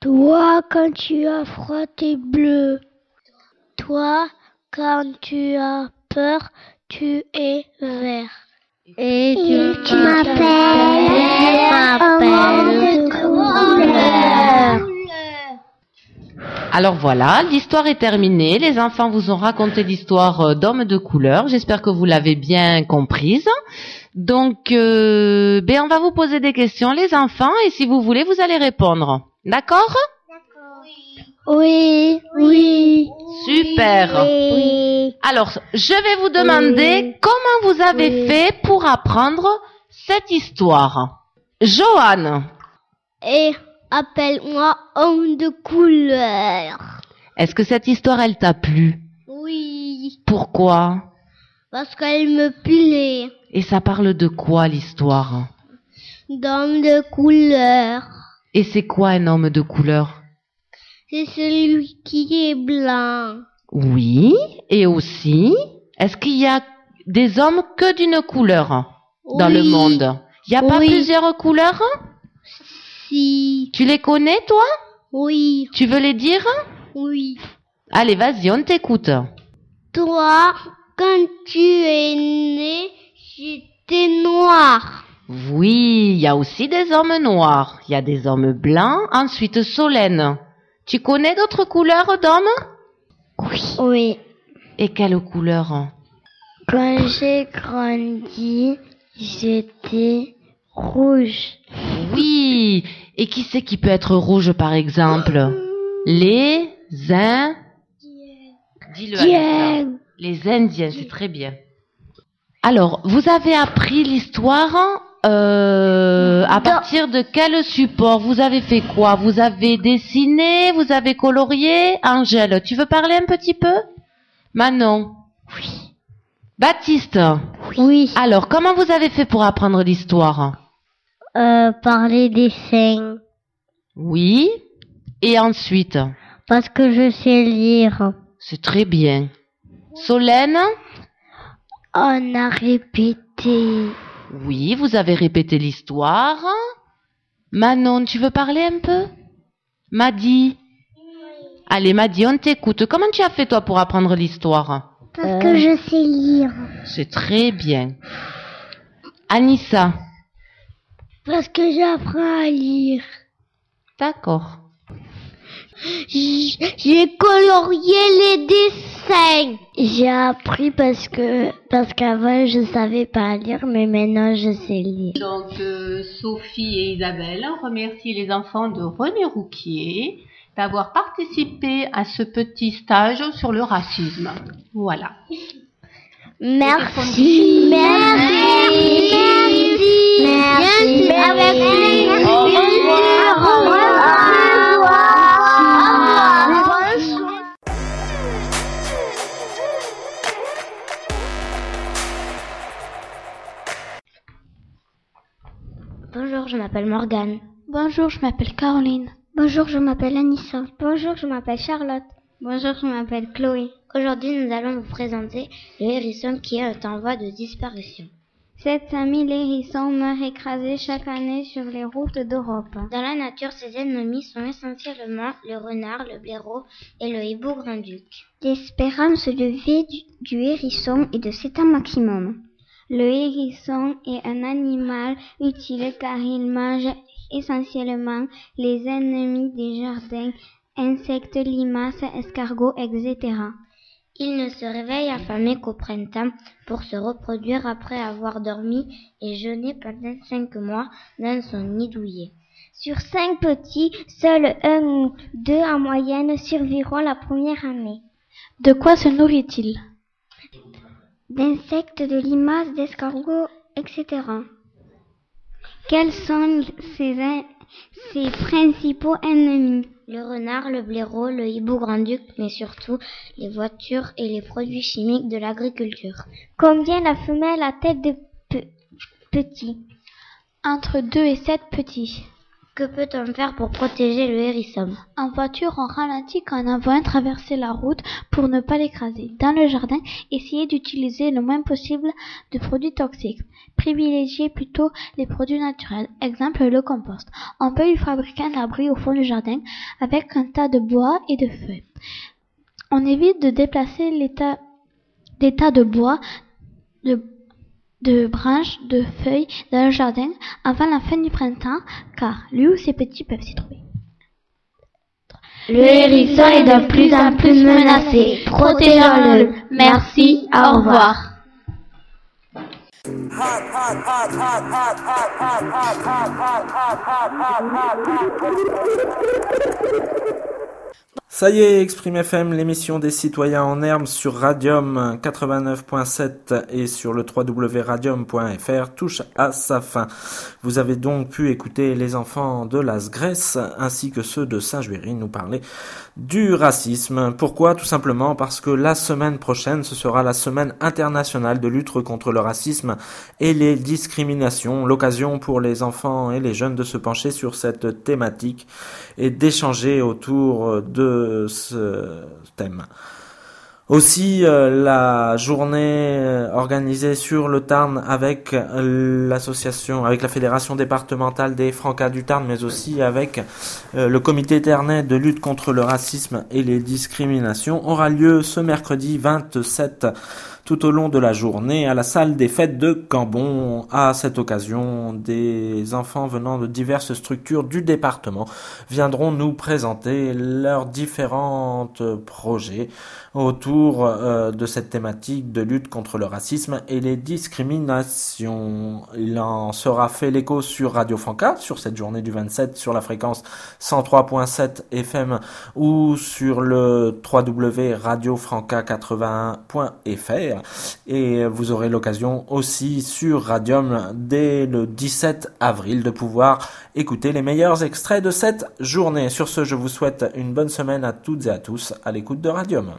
S27: Toi, quand tu as froid, t'es bleu. Toi, quand tu as peur, tu es vert. Et tu, tu m'appelles couleur.
S36: Alors voilà, l'histoire est terminée. Les enfants vous ont raconté l'histoire euh, d'hommes de couleur. J'espère que vous l'avez bien comprise. Donc, euh, ben on va vous poser des questions, les enfants, et si vous voulez, vous allez répondre. D'accord?
S27: Oui, oui.
S36: Super.
S27: Oui.
S36: Alors, je vais vous demander comment vous avez fait pour apprendre cette histoire. Johan,
S27: Et appelle-moi homme de couleur.
S36: est-ce que cette histoire, elle t'a plu?
S27: Oui,
S36: Pourquoi?
S27: Parce qu'elle me plaît.
S36: Et ça parle de quoi l'histoire?
S27: D'homme de couleur.
S36: Et c'est quoi un homme de couleur?
S27: C'est celui qui est blanc.
S36: Oui, et aussi, est-ce qu'il y a des hommes que d'une couleur dans le monde? Il n'y a pas
S27: Oui.
S36: plusieurs couleurs?
S27: Si.
S36: Tu les connais, toi?
S27: Oui,
S36: Tu veux les dire?
S27: Oui.
S36: Allez, vas-y, on t'écoute.
S27: Toi, quand tu es né, j'étais noir.
S36: Oui, il y a aussi des hommes noirs. Il y a des hommes blancs. Ensuite, Solène. Tu connais d'autres couleurs d'hommes?
S27: Oui.
S36: Et quelle couleur
S27: Quand j'ai grandi, j'étais rouge.
S36: Oui. Et qui c'est qui peut être rouge, par exemple Les Indiens. Dis-le.
S27: Indiens.
S36: Les Indiens, c'est très bien. Alors, vous avez appris l'histoire euh, à partir de quel support Vous avez fait quoi Vous avez dessiné Vous avez colorié Angèle, tu veux parler un petit peu Manon Oui. Baptiste
S27: Oui.
S36: Alors, comment vous avez fait pour apprendre l'histoire
S27: Euh, par les dessins.
S36: Oui. Et ensuite?
S27: Parce que je sais lire.
S36: C'est très bien. Solène?
S27: On a répété.
S36: Oui, vous avez répété l'histoire. Manon, tu veux parler un peu? Madi? Allez, Madi, on t'écoute. Comment tu as fait, toi, pour apprendre l'histoire?
S27: Parce que je sais lire.
S36: C'est très bien. Anissa?
S27: Parce que j'apprends à lire.
S36: D'accord.
S27: J'ai colorié les dessins. J'ai appris parce que parce qu'avant je savais pas lire, mais maintenant je sais lire.
S37: Donc, euh, Sophie et Isabelle remercient les enfants de René Rouquier d'avoir participé à ce petit stage sur le racisme. Voilà.
S27: Merci. Merci. Merci. Merci. Avec plaisir.
S37: Au revoir.
S27: Au revoir. Au revoir.
S26: Bonjour, je m'appelle Morgane.
S7: Bonjour, je m'appelle Caroline.
S26: Bonjour, je m'appelle Anissa. Bonjour, je m'appelle Charlotte. Bonjour, je m'appelle Chloé. Aujourd'hui, nous allons vous présenter le hérisson qui est en voie de disparition.
S7: 700 000 hérissons meurent écrasés chaque année sur les routes d'Europe.
S26: Dans la nature, ses ennemis sont essentiellement le renard, le blaireau et le hibou grand-duc.
S7: L'espérance de vie du, du hérisson est de 7 ans maximum. Le hérisson est un animal utile car il mange
S31: essentiellement les ennemis des jardins, insectes, limaces, escargots, etc.
S38: Il ne se réveille affamé qu'au printemps pour se reproduire après avoir dormi et jeûné pendant cinq mois dans son nid douillet.
S31: Sur cinq petits, seuls un ou deux en moyenne survivront la première année.
S39: De quoi se nourrit-il?
S31: D'insectes, de limaces, d'escargots, etc. Quels sont ses, ses principaux ennemis
S38: Le renard, le blaireau, le hibou grand-duc, mais surtout les voitures et les produits chimiques de l'agriculture.
S31: Combien la femelle a-t-elle de pe- petits?
S39: Entre deux et sept petits.
S38: Que peut-on faire pour protéger le hérisson?
S39: En voiture, on ralentit quand on traverser la route pour ne pas l'écraser. Dans le jardin, essayez d'utiliser le moins possible de produits toxiques. Privilégiez plutôt les produits naturels, exemple le compost. On peut y fabriquer un abri au fond du jardin avec un tas de bois et de feuilles. On évite de déplacer les tas, de bois, de branches, de feuilles dans le jardin avant la fin du printemps, car lui ou ses petits peuvent s'y trouver.
S31: Le hérisson est de plus en plus menacé. Protégeons-le. Merci, au revoir.
S1: Ça y est, Exprime FM, l'émission des citoyens en herbe sur Radium 89.7 et sur le www.radium.fr touche à sa fin. Vous avez donc pu écouter les enfants de Las Grèce ainsi que ceux de Saint-Juéry nous parler du racisme. Pourquoi? Tout simplement parce que la semaine prochaine, ce sera la semaine internationale de lutte contre le racisme et les discriminations. L'occasion pour les enfants et les jeunes de se pencher sur cette thématique et d'échanger autour de ce thème. Aussi, euh, la journée euh, organisée sur le Tarn avec euh, l'association, avec la fédération départementale des Francas du Tarn, mais aussi avec le comité ternais de lutte contre le racisme et les discriminations, aura lieu ce mercredi 27 tout au long de la journée à la salle des fêtes de Cambon. À cette occasion, des enfants venant de diverses structures du département viendront nous présenter leurs différents projets autour euh, de cette thématique de lutte contre le racisme et les discriminations. Il en sera fait l'écho sur Radio Franca sur cette journée du 27 sur la fréquence 103.7 FM ou sur le www.radiofranca81.fr et vous aurez l'occasion aussi sur Radium dès le 17 avril de pouvoir écouter les meilleurs extraits de cette journée. Sur ce, je vous souhaite une bonne semaine à toutes et à tous à l'écoute de Radium.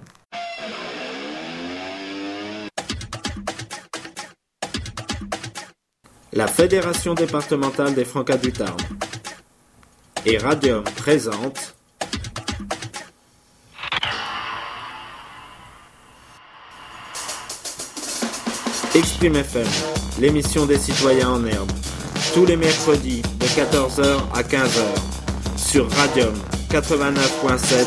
S1: La Fédération départementale des Francas du Tarn et Radium présente Exprime FM, l'émission des citoyens en herbe, tous les mercredis de 14h à 15h sur Radium 89.7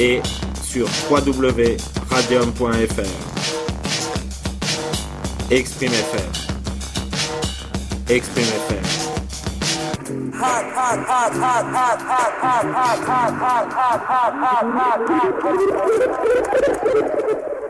S1: et sur www.radium.fr. Exprime FM. Exprime FM.